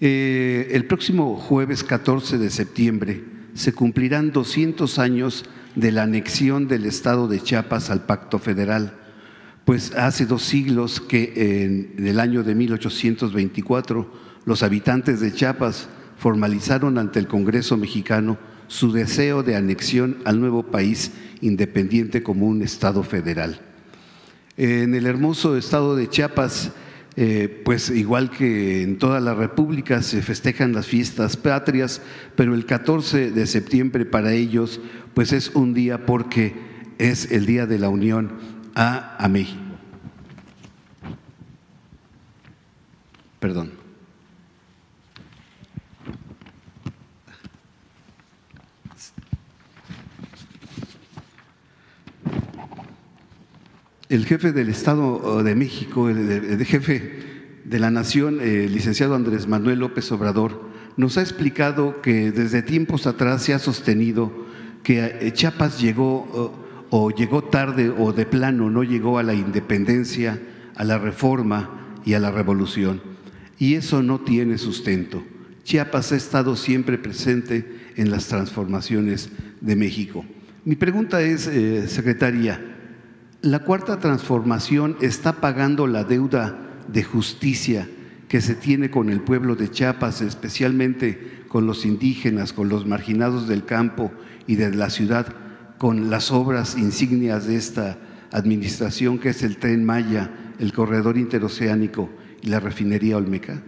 El próximo jueves 14 de septiembre se cumplirán 200 años de la anexión del Estado de Chiapas al Pacto Federal, pues hace dos siglos que en el año de 1824 los habitantes de Chiapas formalizaron ante el Congreso mexicano su deseo de anexión al nuevo país independiente como un Estado federal. En el hermoso estado de Chiapas, eh, pues igual que en toda la República se festejan las fiestas patrias, pero el 14 de septiembre para ellos pues es un día porque es el Día de la Unión a, a México. Perdón. El jefe del Estado de México, el, jefe de la Nación, el licenciado Andrés Manuel López Obrador, nos ha explicado que desde tiempos atrás se ha sostenido que eh, Chiapas llegó o llegó tarde o de plano no llegó a la independencia, a la reforma y a la revolución. Y eso no tiene sustento. Chiapas ha estado siempre presente en las transformaciones de México. Mi pregunta es, eh, secretaria, la cuarta transformación está pagando la deuda de justicia que se tiene con el pueblo de Chiapas, especialmente con los indígenas, con los marginados del campo y de la ciudad, con las obras insignias de esta administración, que es el tren Maya, el corredor interoceánico y la refinería Olmeca?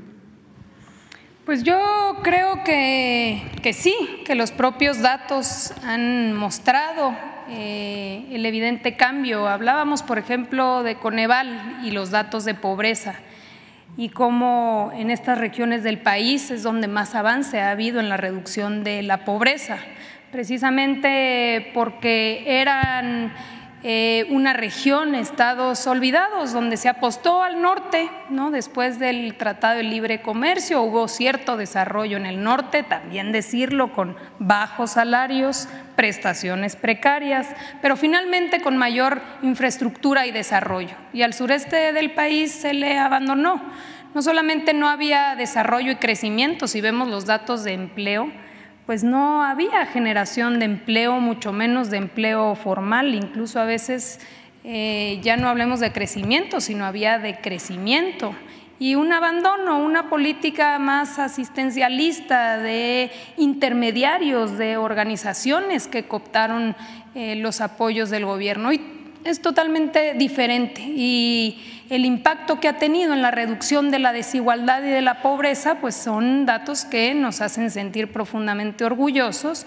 Pues yo creo que, que sí, que los propios datos han mostrado eh, el evidente cambio. Hablábamos, por ejemplo, de Coneval y los datos de pobreza y cómo en estas regiones del país es donde más avance ha habido en la reducción de la pobreza, precisamente porque eran eh, una región, estados olvidados, donde se apostó al norte, ¿no? después del Tratado de Libre Comercio, hubo cierto desarrollo en el norte, también decirlo, con bajos salarios, prestaciones precarias, pero finalmente con mayor infraestructura y desarrollo. Y al sureste del país se le abandonó. No solamente no había desarrollo y crecimiento, si vemos los datos de empleo, pues no había generación de empleo, mucho menos de empleo formal, incluso a veces eh, ya no hablemos de crecimiento, sino había de crecimiento y un abandono, una política más asistencialista de intermediarios, de organizaciones que cooptaron eh, los apoyos del gobierno. Y es totalmente diferente y el impacto que ha tenido en la reducción de la desigualdad y de la pobreza, pues son datos que nos hacen sentir profundamente orgullosos,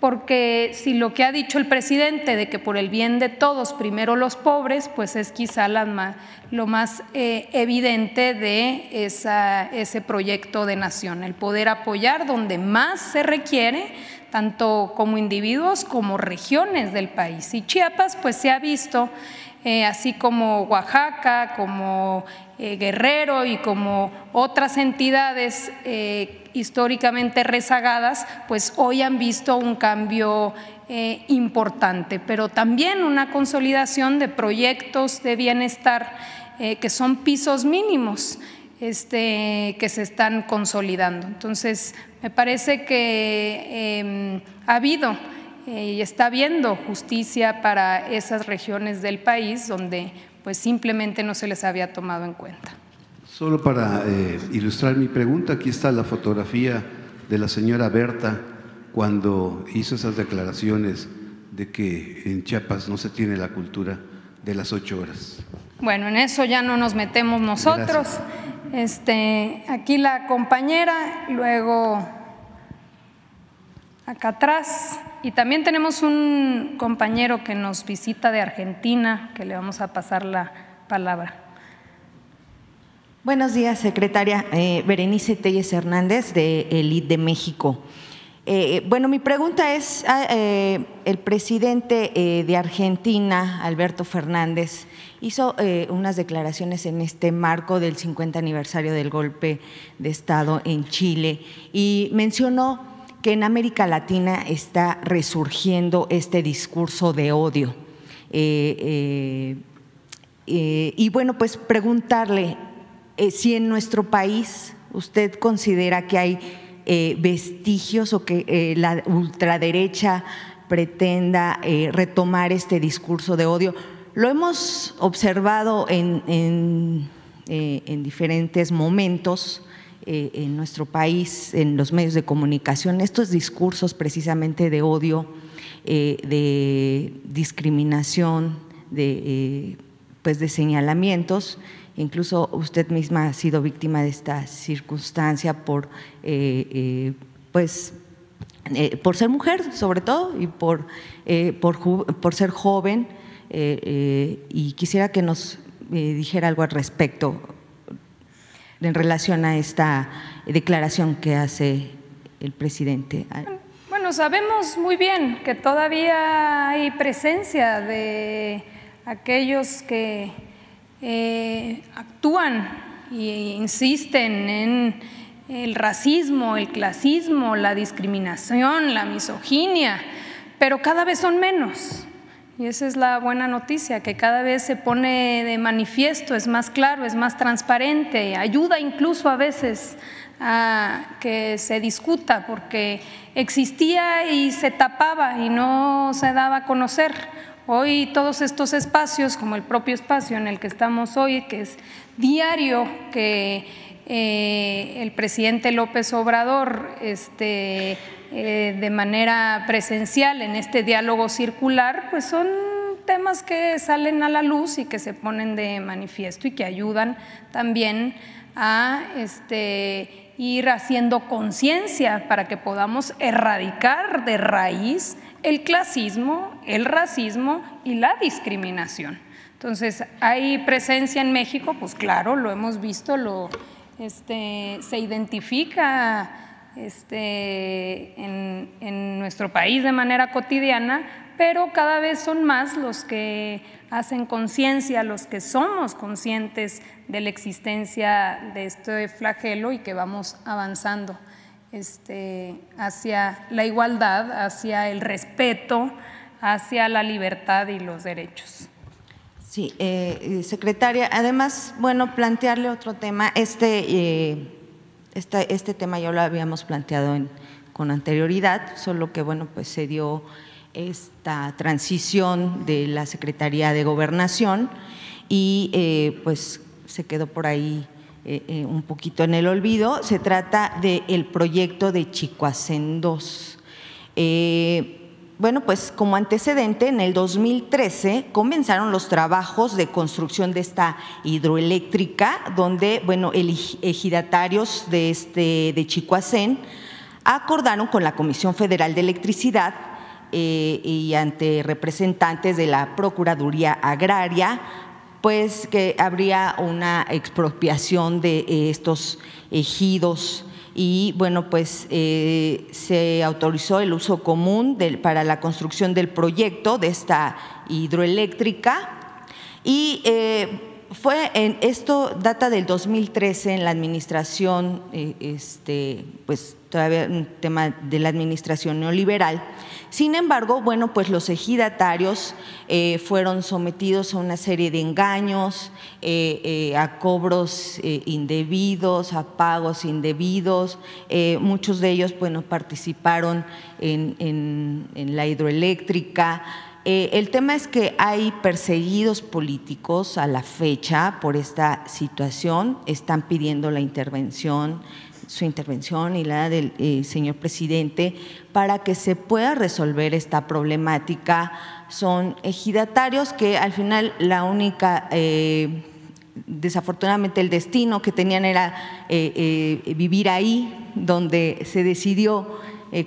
porque si lo que ha dicho el presidente de que por el bien de todos, primero los pobres, pues es quizá lo más eh, evidente de ese proyecto de nación, el poder apoyar donde más se requiere, tanto como individuos como regiones del país. Y Chiapas, pues se ha visto eh, así como Oaxaca, como eh, Guerrero y como otras entidades eh, históricamente rezagadas, pues hoy han visto un cambio importante, pero también una consolidación de proyectos de bienestar que son pisos mínimos. Este, que se están consolidando. Entonces, me parece que em, ha habido eh, y está habiendo justicia para esas regiones del país donde pues simplemente no se les había tomado en cuenta. Solo para eh, ilustrar mi pregunta, aquí está la fotografía de la señora Berta cuando hizo esas declaraciones de que en Chiapas no se tiene la cultura de las ocho horas. Bueno, en eso ya no nos metemos nosotros. Este, aquí la compañera, luego acá atrás. Y también tenemos un compañero que nos visita de Argentina, que le vamos a pasar la palabra. Buenos días, secretaria. Eh, Berenice Telles Hernández, de ELIT de México. Eh, bueno, mi pregunta es, ah, eh, el presidente de Argentina, Alberto Fernández, hizo unas declaraciones en este marco del 50 aniversario del golpe de Estado en Chile y mencionó que en América Latina está resurgiendo este discurso de odio. y bueno, pues preguntarle si en nuestro país usted considera que hay eh, vestigios o que eh, la ultraderecha pretenda eh, retomar este discurso de odio. Lo hemos observado en, en, diferentes momentos en nuestro país, en los medios de comunicación, estos discursos precisamente de odio, de discriminación, de, pues de señalamientos Incluso usted misma ha sido víctima de esta circunstancia por, eh, eh, pues, eh, por ser mujer, sobre todo, y por, por, ser joven. Y quisiera que nos dijera algo al respecto en relación a esta declaración que hace el presidente. Bueno, sabemos muy bien que todavía hay presencia de aquellos que eh, actúan e insisten en el racismo, el clasismo, la discriminación, la misoginia, pero cada vez son menos. Y esa es la buena noticia, que cada vez se pone de manifiesto, es más claro, es más transparente, ayuda incluso a veces a que se discuta, porque existía y se tapaba y no se daba a conocer. Hoy todos estos espacios, como el propio espacio en el que estamos hoy, que es diario que eh, el presidente López Obrador este, eh, de manera presencial en este diálogo circular, pues son temas que salen a la luz y que se ponen de manifiesto y que ayudan también a este, ir haciendo conciencia para que podamos erradicar de raíz el clasismo, el racismo y la discriminación. Entonces, ¿hay presencia en México? Pues claro, lo hemos visto, lo, este, se identifica este, en, nuestro país de manera cotidiana, pero cada vez son más los que hacen conciencia, los que somos conscientes de la existencia de este flagelo y que vamos avanzando este, hacia la igualdad, hacia el respeto, hacia la libertad y los derechos. Sí, eh, eh, secretaria, además, bueno, plantearle otro tema. Este, eh, este, tema ya lo habíamos planteado con anterioridad, solo que, bueno, pues se dio esta transición de la Secretaría de Gobernación y pues se quedó por ahí eh, eh, un poquito en el olvido. Se trata del proyecto de Chicoacén 2. Eh, bueno, pues como antecedente, en el 2013 comenzaron los trabajos de construcción de esta hidroeléctrica, donde, bueno, ejidatarios de, este, de Chicoacén acordaron con la Comisión Federal de Electricidad y ante representantes de la Procuraduría Agraria pues que habría una expropiación de eh, estos ejidos y bueno, pues eh, se autorizó el uso común para la construcción del proyecto de esta hidroeléctrica. Y eh, fue en esto data del 2013 en la administración, este, pues todavía un tema de la administración neoliberal. Sin embargo, bueno, pues los ejidatarios eh, fueron sometidos a una serie de engaños, eh, eh, a cobros indebidos, a pagos indebidos. muchos de ellos, bueno, participaron en la hidroeléctrica. El tema es que hay perseguidos políticos a la fecha por esta situación, están pidiendo la intervención su intervención y la del eh, señor presidente para que se pueda resolver esta problemática. Son ejidatarios que al final la única, eh, desafortunadamente el destino que tenían era eh, vivir ahí, donde se decidió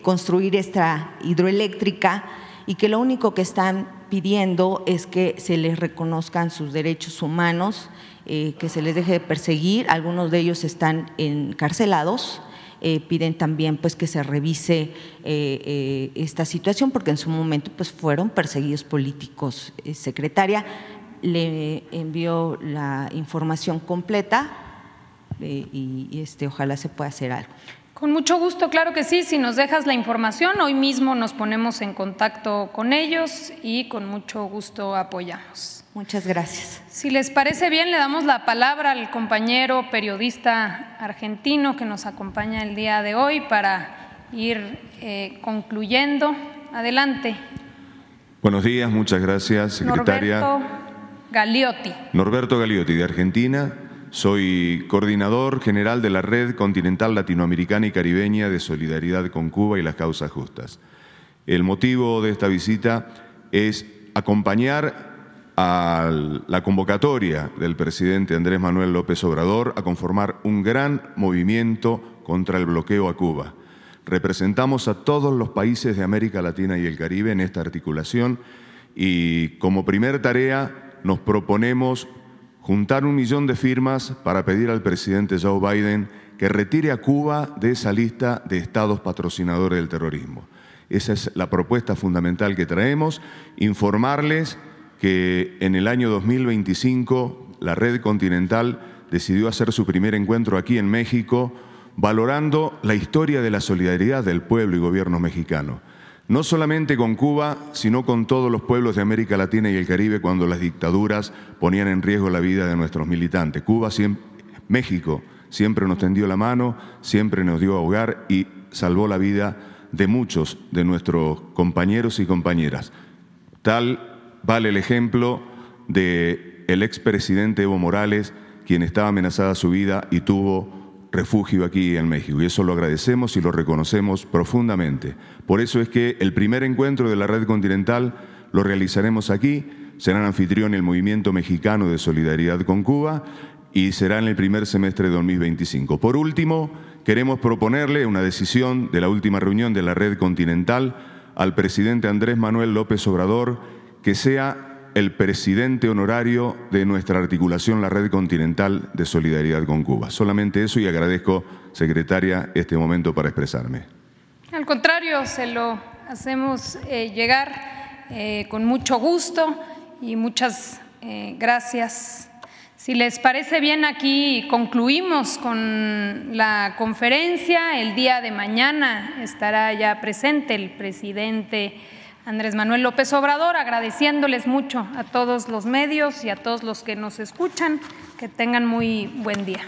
construir esta hidroeléctrica y que lo único que están pidiendo es que se les reconozcan sus derechos humanos eh, que se les deje de perseguir, algunos de ellos están encarcelados eh, piden también pues que se revise esta situación porque en su momento pues fueron perseguidos políticos. secretaria le envió la información completa y, y este, ojalá se pueda hacer algo. Con mucho gusto, claro que sí. Si nos dejas la información, hoy mismo nos ponemos en contacto con ellos y con mucho gusto apoyamos. Muchas gracias. Si les parece bien, le damos la palabra al compañero periodista argentino que nos acompaña el día de hoy para ir eh, concluyendo. Adelante. Buenos días, muchas gracias, secretaria. Norberto Galiotti. Norberto Galiotti, de Argentina. Soy coordinador general de la Red Continental Latinoamericana y Caribeña de Solidaridad con Cuba y las Causas Justas. El motivo de esta visita es acompañar a la convocatoria del presidente Andrés Manuel López Obrador a conformar un gran movimiento contra el bloqueo a Cuba. Representamos a todos los países de América Latina y el Caribe en esta articulación y como primer tarea nos proponemos juntar un millón de firmas para pedir al presidente Joe Biden que retire a Cuba de esa lista de estados patrocinadores del terrorismo. Esa es la propuesta fundamental que traemos, informarles que en el año 2025 la red continental decidió hacer su primer encuentro aquí en México, valorando la historia de la solidaridad del pueblo y gobierno mexicano no solamente con Cuba, sino con todos los pueblos de América Latina y el Caribe cuando las dictaduras ponían en riesgo la vida de nuestros militantes. Cuba, México siempre nos tendió la mano, siempre nos dio hogar y salvó la vida de muchos de nuestros compañeros y compañeras. Tal vale el ejemplo de el expresidente Evo Morales, quien estaba amenazada su vida y tuvo refugio aquí en México y eso lo agradecemos y lo reconocemos profundamente. Por eso es que el primer encuentro de la red continental lo realizaremos aquí, serán anfitrión el Movimiento Mexicano de Solidaridad con Cuba y será en el primer semestre de 2025. Por último, queremos proponerle una decisión de la última reunión de la red continental al presidente Andrés Manuel López Obrador que sea el presidente honorario de nuestra articulación, la Red Continental de Solidaridad con Cuba. Solamente eso y agradezco, secretaria, este momento para expresarme. Al contrario, se lo hacemos eh, llegar eh, con mucho gusto y muchas eh, gracias. Si les parece bien, aquí concluimos con la conferencia. El día de mañana estará ya presente el presidente. Andrés Manuel López Obrador, agradeciéndoles mucho a todos los medios y a todos los que nos escuchan. Que tengan muy buen día.